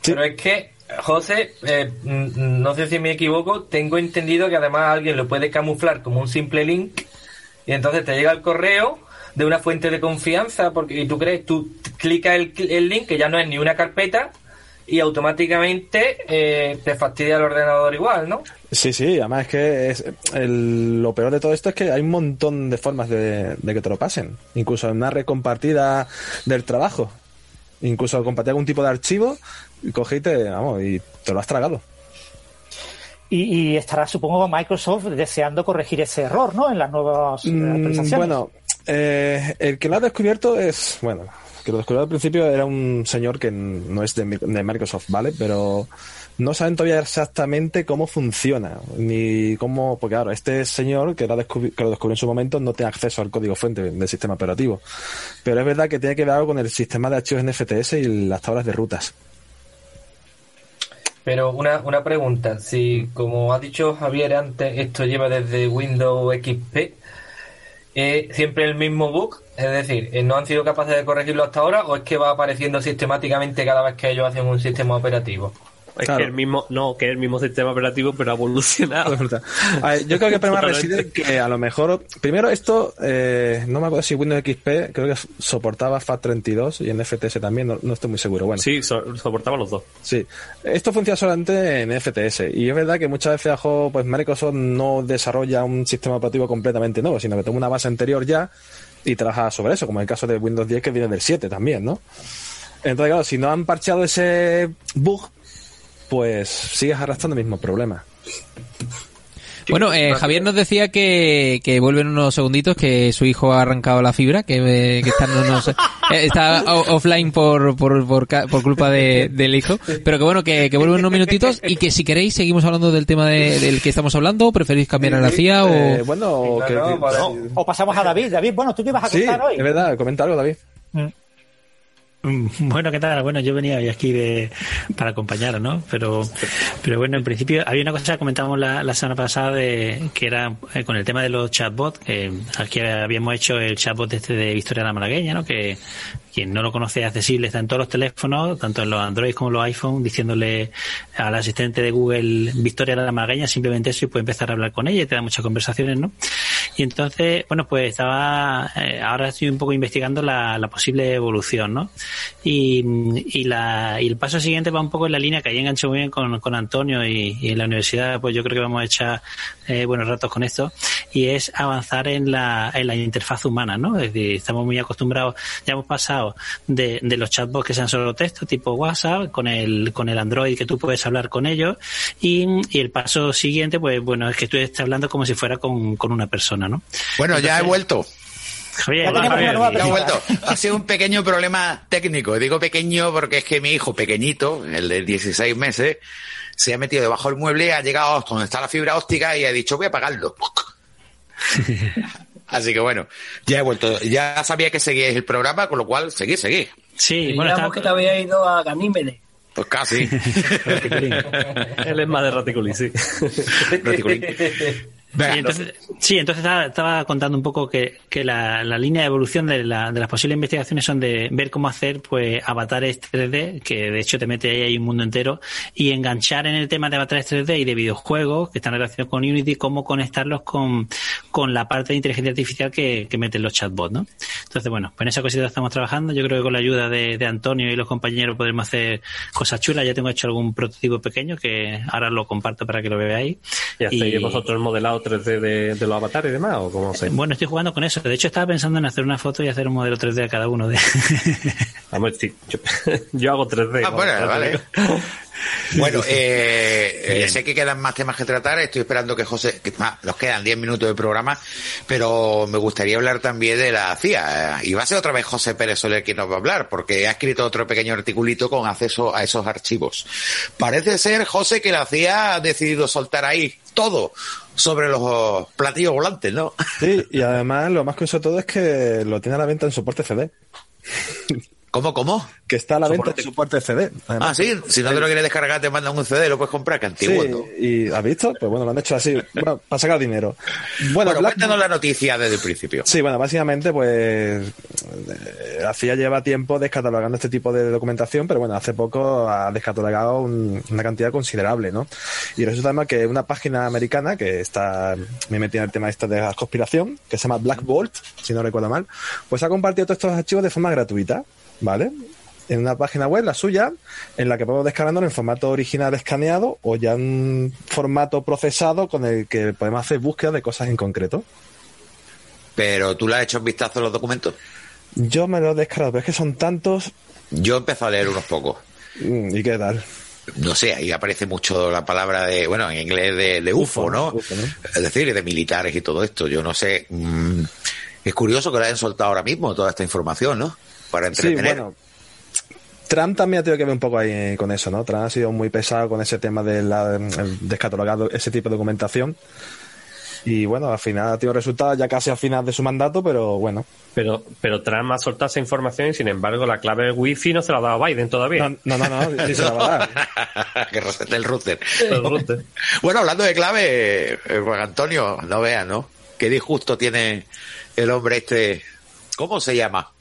Pero es que, José, eh, no sé si me equivoco, tengo entendido que además alguien lo puede camuflar como un simple link y entonces te llega el correo de una fuente de confianza porque y tú crees, tú clicas el, el link que ya no es ni una carpeta y automáticamente eh, te fastidia el ordenador igual, ¿no? Sí, sí, además es que es, lo peor de todo esto es que hay un montón de formas de, de que te lo pasen, incluso en una red compartida del trabajo. Incluso compartir algún tipo de archivo, y te, vamos, y te lo has tragado. Y, estará, supongo, Microsoft deseando corregir ese error, ¿no? En las nuevas eh, mm, actualizaciones. Bueno, eh, el que lo ha descubierto es, bueno, que lo descubrió al principio era un señor que no es de, de Microsoft, ¿vale? Pero no saben todavía exactamente cómo funciona, ni cómo, porque claro, este señor que, lo descubrió en su momento no tiene acceso al código fuente del sistema operativo. Pero es verdad que tiene que ver algo con el sistema de archivos NFTS y las tablas de rutas. Pero una, una pregunta, si como ha dicho Javier antes, esto lleva desde Windows XP, ¿es siempre el mismo bug? Es decir, ¿no han sido capaces de corregirlo hasta ahora o es que va apareciendo sistemáticamente cada vez que ellos hacen un sistema operativo? Es que el mismo, no, que es el mismo sistema operativo, pero ha evolucionado. yo creo que el problema reside que a lo mejor, primero esto, eh, no me acuerdo si Windows XP, creo que soportaba FAT32 y en FTS también, no, estoy muy seguro. Bueno. Sí, soportaba los dos. Sí. Esto funciona solamente en FTS y es verdad que muchas veces pues Microsoft no desarrolla un sistema operativo completamente nuevo, sino que toma una base anterior ya y trabaja sobre eso, como en el caso de Windows 10 que viene del 7 también, ¿no? Entonces, claro, si no han parcheado ese bug, pues sigues arrastrando el mismo problema. Bueno, eh, Javier nos decía que, que vuelven unos segunditos, que su hijo ha arrancado la fibra, que, eh, está, eh, está offline por, por, por, culpa de, del hijo, pero que bueno, que, que vuelven unos minutitos y que si queréis seguimos hablando del tema del que estamos hablando, preferís cambiar a la CIA o... bueno, o, pasamos a David. David, bueno, ¿tú qué vas a contar hoy? es verdad, comenta algo, David. Mm. Bueno, ¿qué tal? Bueno, yo venía hoy aquí de, para acompañar, ¿no? Pero, pero bueno, en principio había una cosa que comentábamos la, la semana pasada de, que era eh, con el tema de los chatbots, que aquí habíamos hecho el chatbot este de Victoria la Malagueña, ¿no? Que quien no lo conoce es accesible, está en todos los teléfonos, tanto en los Android como en los iPhone, diciéndole al asistente de Google Victoria la Malagueña, simplemente eso y puede empezar a hablar con ella y te da muchas conversaciones, ¿no? Y entonces, bueno, pues estaba, eh, ahora estoy un poco investigando la, la posible evolución, ¿no? Y, y, la, y el paso siguiente va un poco en la línea que ahí engancho muy bien con, con Antonio y, y, en la universidad, pues yo creo que vamos a echar eh, buenos ratos con esto, y es avanzar en la, en la interfaz humana, ¿no? Es decir, estamos muy acostumbrados, ya hemos pasado de, de los chatbots que sean solo texto, tipo WhatsApp, con el, con el Android que tú puedes hablar con ellos, y, y el paso siguiente, pues bueno, es que tú estés hablando como si fuera con, con una persona. Bueno, ya he vuelto. vuelto. Ha sido un pequeño problema técnico. Digo pequeño porque es que mi hijo pequeñito, el de 16 meses, se ha metido debajo del mueble, ha llegado donde está la fibra óptica y ha dicho voy a apagarlo. Así que bueno, ya he vuelto. Ya sabía que seguíais el programa, con lo cual seguí, seguí. Sí, bueno, está... que te había ido a Ganímedes. Pues casi. Él es más de Raticulín, sí. Raticulín. Entonces, sí, entonces estaba, contando un poco que, que la, la, línea de evolución de, la, de, las posibles investigaciones son de ver cómo hacer pues avatares 3D, que de hecho te mete ahí, ahí un mundo entero, y enganchar en el tema de avatares 3D y de videojuegos que están relacionados con Unity, cómo conectarlos con, con la parte de inteligencia artificial que, que meten los chatbots, ¿no? Entonces, bueno, pues en esa cosita estamos trabajando. Yo creo que con la ayuda de, de Antonio y los compañeros podremos hacer cosas chulas. Ya tengo hecho algún prototipo pequeño que ahora lo comparto para que lo veáis. ¿Y hacéis vosotros el modelado 3D de, de, los avatares y demás? ¿o cómo se... Bueno, estoy jugando con eso. De hecho, estaba pensando en hacer una foto y hacer un modelo 3D a cada uno de. Vamos, sí, yo, yo, hago 3D. Ah, bueno, vale. Bueno, eh, eh, sé que quedan más temas que tratar. Estoy esperando que José, que, ah, nos quedan 10 minutos de programa, pero me gustaría hablar también de la CIA. Y va a ser otra vez José Pérez Soler quien nos va a hablar, porque ha escrito otro pequeño articulito con acceso a esos archivos. Parece ser, José, que la CIA ha decidido soltar ahí todo sobre los platillos volantes, ¿no? Sí, y además lo más curioso de todo es que lo tiene a la venta en soporte CD. ¿Cómo, cómo? Que está a la venta en soporte CD. Además. Ah, sí, si no te lo quieres descargar, te mandan un CD, lo puedes comprar, que antiguo. Sí, y ¿has visto? Pues bueno, lo han hecho así, bueno, para sacar dinero. Bueno, bueno cuéntanos la noticia desde el principio. Sí, bueno, básicamente, pues, hacía lleva tiempo descatalogando este tipo de documentación, pero bueno, hace poco ha descatalogado un, una cantidad considerable, ¿no? Y resulta además que una página americana que está, me metí en el tema este de la conspiración, que se llama Black Bolt, si no recuerdo mal, pues ha compartido todos estos archivos de forma gratuita. ¿Vale? En una página web, la suya, en la que podemos descargarlo en formato original escaneado o ya en formato procesado con el que podemos hacer búsqueda de cosas en concreto. Pero tú le has hecho un vistazo a los documentos. Yo me lo he descargado, pero es que son tantos. Yo empecé a leer unos pocos. Mm, ¿Y qué tal? no sé, ahí aparece mucho la palabra de, bueno, en inglés de, de UFO, ¿no? UFO, ¿no? Es decir, de militares y todo esto. Yo no sé. Mmm, es curioso que lo hayan soltado ahora mismo toda esta información, ¿no? Para entretener. Sí, bueno. Trump también ha tenido que ver un poco ahí con eso, ¿no? Trump ha sido muy pesado con ese tema de la, descatalogado ese tipo de documentación. Y bueno, al final ha tenido resultados ya casi al final de su mandato, pero bueno. Pero, pero Trump ha soltado esa información y sin embargo la clave del wifi no se la ha dado a Biden todavía. No, no, no, sí se la va a dar. que resete el router. el router. bueno, hablando de clave, eh, Juan Antonio, no veas, ¿no? Qué disgusto tiene el hombre este. ¿Cómo se llama?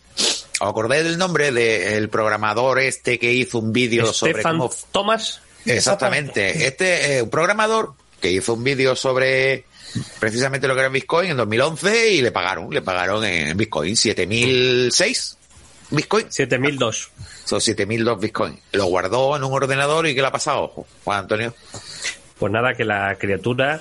¿Os acordáis del nombre del programador este que hizo un vídeo sobre cómo... Thomas? Exactamente. Este, eh, un programador que hizo un vídeo sobre precisamente lo que era Bitcoin en 2011 y le pagaron, le pagaron en Bitcoin 7006 Bitcoin. 7002. Son 7002 Bitcoin. Lo guardó en un ordenador y ¿qué le ha pasado, Juan Antonio? Pues nada, que la criatura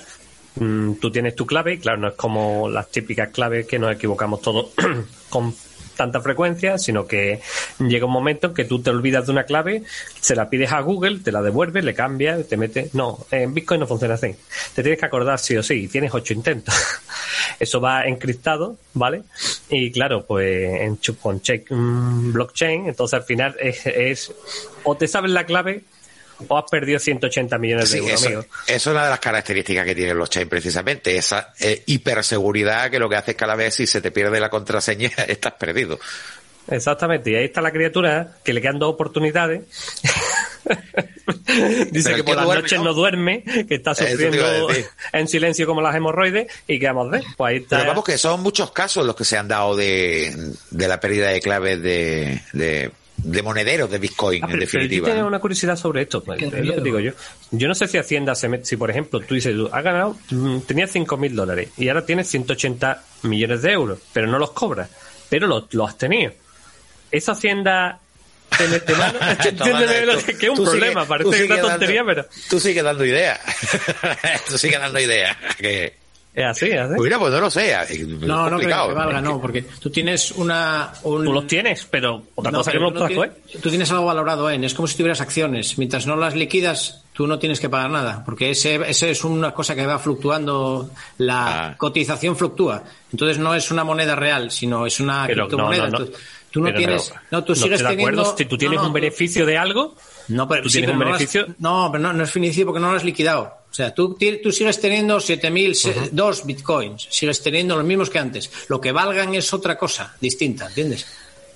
mm, tú tienes tu clave, claro, no es como las típicas claves que nos equivocamos todos con tanta frecuencia, sino que llega un momento en que tú te olvidas de una clave, se la pides a Google, te la devuelve, le cambia, te mete. No, en Bitcoin no funciona así. Te tienes que acordar sí o sí, tienes ocho intentos. Eso va encriptado, ¿vale? Y claro, pues en, con check mm, blockchain, entonces al final es o te sabes la clave o has perdido 180 millones de euros, eso, amigo. Eso es una de las características que tiene el blockchain, precisamente, esa eh, hiperseguridad que lo que hace es que a la vez si se te pierde la contraseña, estás perdido. Exactamente, y ahí está la criatura que le quedan dos oportunidades. Dice que por las duerme, noches ¿no? no duerme, que está sufriendo en silencio como las hemorroides y que vamos a ver. Pues ahí está. Pero vamos que son muchos casos los que se han dado de, de la pérdida de claves de, de de monederos de Bitcoin, ah, pero, en definitiva. Pero yo tengo una curiosidad sobre esto, pues, es lo que digo yo. Yo no sé si Hacienda se mete, si por ejemplo tú dices, has ganado, tenías 5 mil dólares y ahora tienes 180 millones de euros, pero no los cobras, pero los lo has tenido. Esa Hacienda que, es un problema, sigue, parece que es una tontería, dando, pero... Tú sigues dando ideas. tú sigues dando ideas. Que... Es así, es así. Mira, pues no lo sé. no, no creo que valga, no, porque tú tienes una. Un... Tú los tienes, pero otra no, cosa pero que no tienes, ¿eh? Tú tienes algo valorado en. Es como si tuvieras acciones. Mientras no las liquidas, tú no tienes que pagar nada, porque ese, ese es una cosa que va fluctuando. La ah. cotización fluctúa. Entonces no es una moneda real, sino es una pero, criptomoneda. No, no, tú, tú no pero tienes. No, tú sigues teniendo. Acuerdo, si tú tienes un beneficio de algo. No, pero, ¿Tú sí, tienes pero un beneficio? No, has, no, pero no, no es beneficio porque no lo has liquidado. O sea, tú, tú sigues teniendo 7.002 bitcoins, sigues teniendo los mismos que antes. Lo que valgan es otra cosa distinta, ¿entiendes?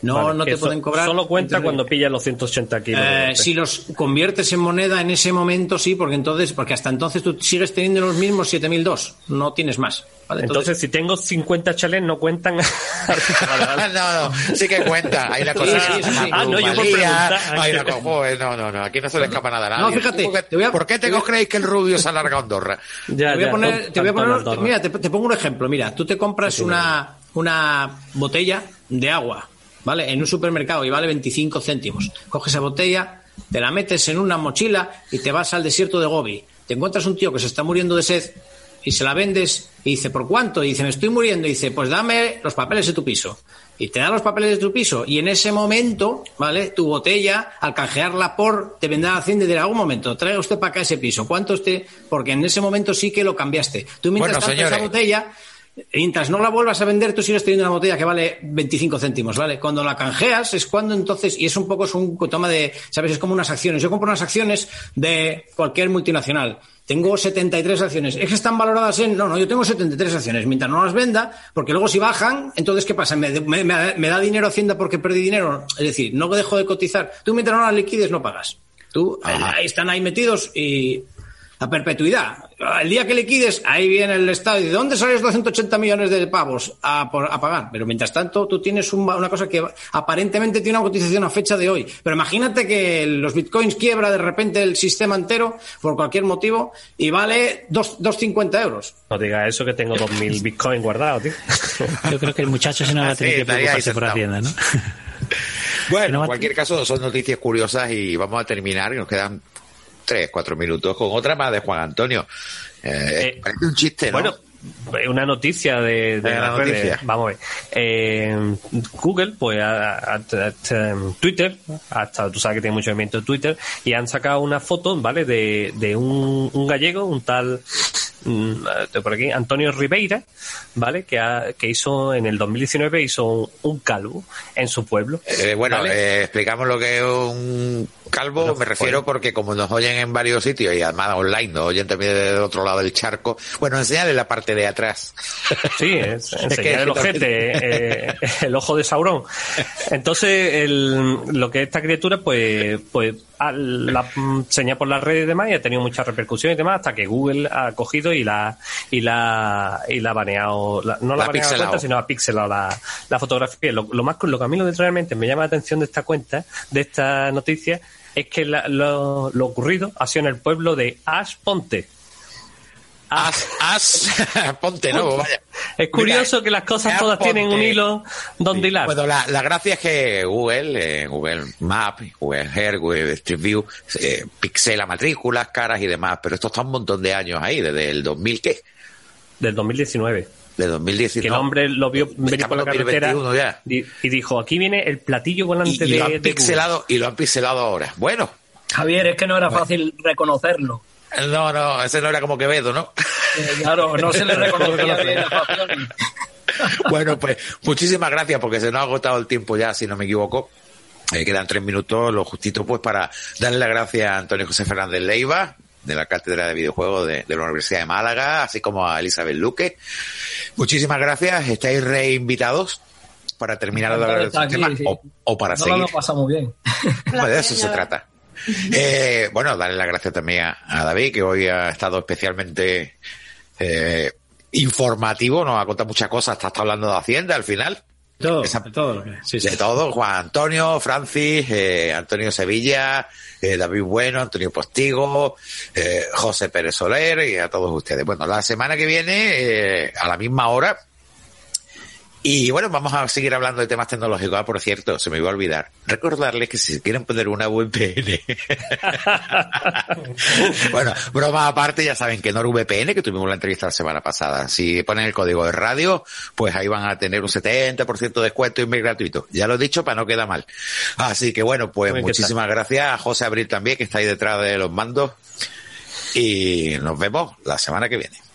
No, no te pueden cobrar. Solo cuenta cuando pillas los 180 kilos. Eh, si los conviertes en moneda en ese momento, sí, porque entonces, porque hasta entonces tú sigues teniendo los mismos 7002, no tienes más. Entonces, si tengo 50 chalets, no cuentan. no, no, sí que cuentan. Hay una cosa ah, no, yo por Hay una cosa, no, no, no, aquí no se le escapa nada a nadie. No, fíjate. ¿Por qué te creéis que el rubio se alarga a Andorra? Ya, te voy a poner, te voy a poner, mira, te, te, pongo un ejemplo. Mira, tú te compras una, una botella de agua ¿vale? En un supermercado y vale 25 céntimos. Coges esa botella, te la metes en una mochila y te vas al desierto de Gobi. Te encuentras un tío que se está muriendo de sed y se la vendes y dice, ¿por cuánto? Y dice, me estoy muriendo. Y dice, pues dame los papeles de tu piso. Y te da los papeles de tu piso. Y en ese momento, ¿vale? Tu botella, al canjearla por, te vendrá a Hacienda y dirá, un momento, traiga usted para acá ese piso. ¿Cuánto usted? Porque en ese momento sí que lo cambiaste. Tú mientras bueno, esa botella Mientras no la vuelvas a vender, tú sigues teniendo una botella que vale 25 céntimos, ¿vale? Cuando la canjeas es cuando entonces, y es un poco es un toma de, ¿sabes? Es como unas acciones. Yo compro unas acciones de cualquier multinacional. Tengo 73 acciones. ¿Es que están valoradas en.? No, no, yo tengo 73 acciones. Mientras no las venda, porque luego si bajan, entonces ¿qué pasa? ¿Me, da dinero Hacienda porque perdí dinero? Es decir, no dejo de cotizar. Tú mientras no las liquides, no pagas. Tú, ahí están ahí metidos y a perpetuidad. El día que liquides, ahí viene el Estado y ¿de dónde sales 280 millones de pavos a, a pagar? Pero mientras tanto, tú tienes una cosa que aparentemente tiene una cotización a fecha de hoy. Pero imagínate que los bitcoins quiebra de repente el sistema entero por cualquier motivo y vale 2,50 euros. No diga eso que tengo 2.000 bitcoins guardados, tío. Yo creo que el muchacho se no va a tener que preocuparse por Hacienda, ¿no? Bueno, en cualquier caso, son noticias curiosas y vamos a terminar, y nos quedan tres, cuatro minutos con otra más de Juan Antonio. Eh, eh parece un chiste, ¿no? Bueno, una noticia de, de la noticia. Vamos a ver. Eh, Google, pues, a, Twitter, hasta tú sabes que tiene mucho movimiento en Twitter, y han sacado una foto, ¿vale? De, de un, un gallego, un tal Mm, por aquí, Antonio Ribeira, ¿vale? Que, que hizo en el 2019 hizo un, calvo en su pueblo. Eh, bueno, eh, explicamos lo que es un calvo, me refiero porque como nos oyen en varios sitios y además online, nos oyen también del otro lado del charco, bueno, enseñale la parte de atrás. Sí, es, enseñar el ojete, eh, el ojo de Sauron. Entonces, el, lo que esta criatura, pues, pues la señal por las redes y demás y ha tenido mucha repercusión y demás hasta que Google ha cogido y la y la y la ha baneado no la, ha baneado la cuenta sino ha pixelado la, la fotografía lo, lo, más lo que a mí lo realmente me llama la atención de esta cuenta de esta noticia es que lo, lo ocurrido ha sido en el pueblo de Ash Ponte As, as, ponte nuevo, vaya. Es curioso que las cosas todas tienen un hilo donde hilar. Bueno, la, la, gracia es que Google, eh, Google Maps, Google Earth, Google Street View, eh, pixela matrículas, caras y demás, pero esto está un montón de años ahí, desde el 2000, ¿qué? Del 2019 de 2019. Que el hombre lo vio venir por la carretera ya. Y, dijo, aquí viene el platillo volante y, y lo han pixelado, Y lo han pixelado ahora. Bueno. Javier, es que no era fácil reconocerlo. No, no, ese no era como Quevedo, ¿no? Claro, no se le reconocía bien Bueno, pues muchísimas gracias porque se nos ha agotado el tiempo ya, si no me equivoco. Eh, quedan tres minutos, lo justito, pues para darle las gracias a Antonio José Fernández Leiva, de la Cátedra de Videojuegos de, la Universidad de Málaga, así como a Elizabeth Luque. Muchísimas gracias, estáis reinvitados para terminar de hablar del tema o, para no, seguir. No, pasa muy bien. Pues de eso se trata. Eh, bueno, darle las gracias también a, David, que hoy ha estado especialmente eh, informativo, nos ha contado muchas cosas, hasta está hablando de Hacienda al final. Todo, de todo. De todo, Juan Antonio, Francis, eh, Antonio Sevilla, eh, David Bueno, Antonio Postigo, eh, José Pérez Soler y a todos ustedes. Bueno, la semana que viene, a la misma hora, y bueno, vamos a seguir hablando de temas tecnológicos. Ah, por cierto, se me iba a olvidar. Recordarles que si quieren poner una VPN. bueno, broma aparte, ya saben que NordVPN, que tuvimos la entrevista la semana pasada, si ponen el código de radio, pues ahí van a tener un 70% de descuento y muy gratuito. Ya lo he dicho para no quedar mal. Así que bueno, pues muchísimas gracias a José Abril también, que está ahí detrás de los mandos. Y nos vemos la semana que viene.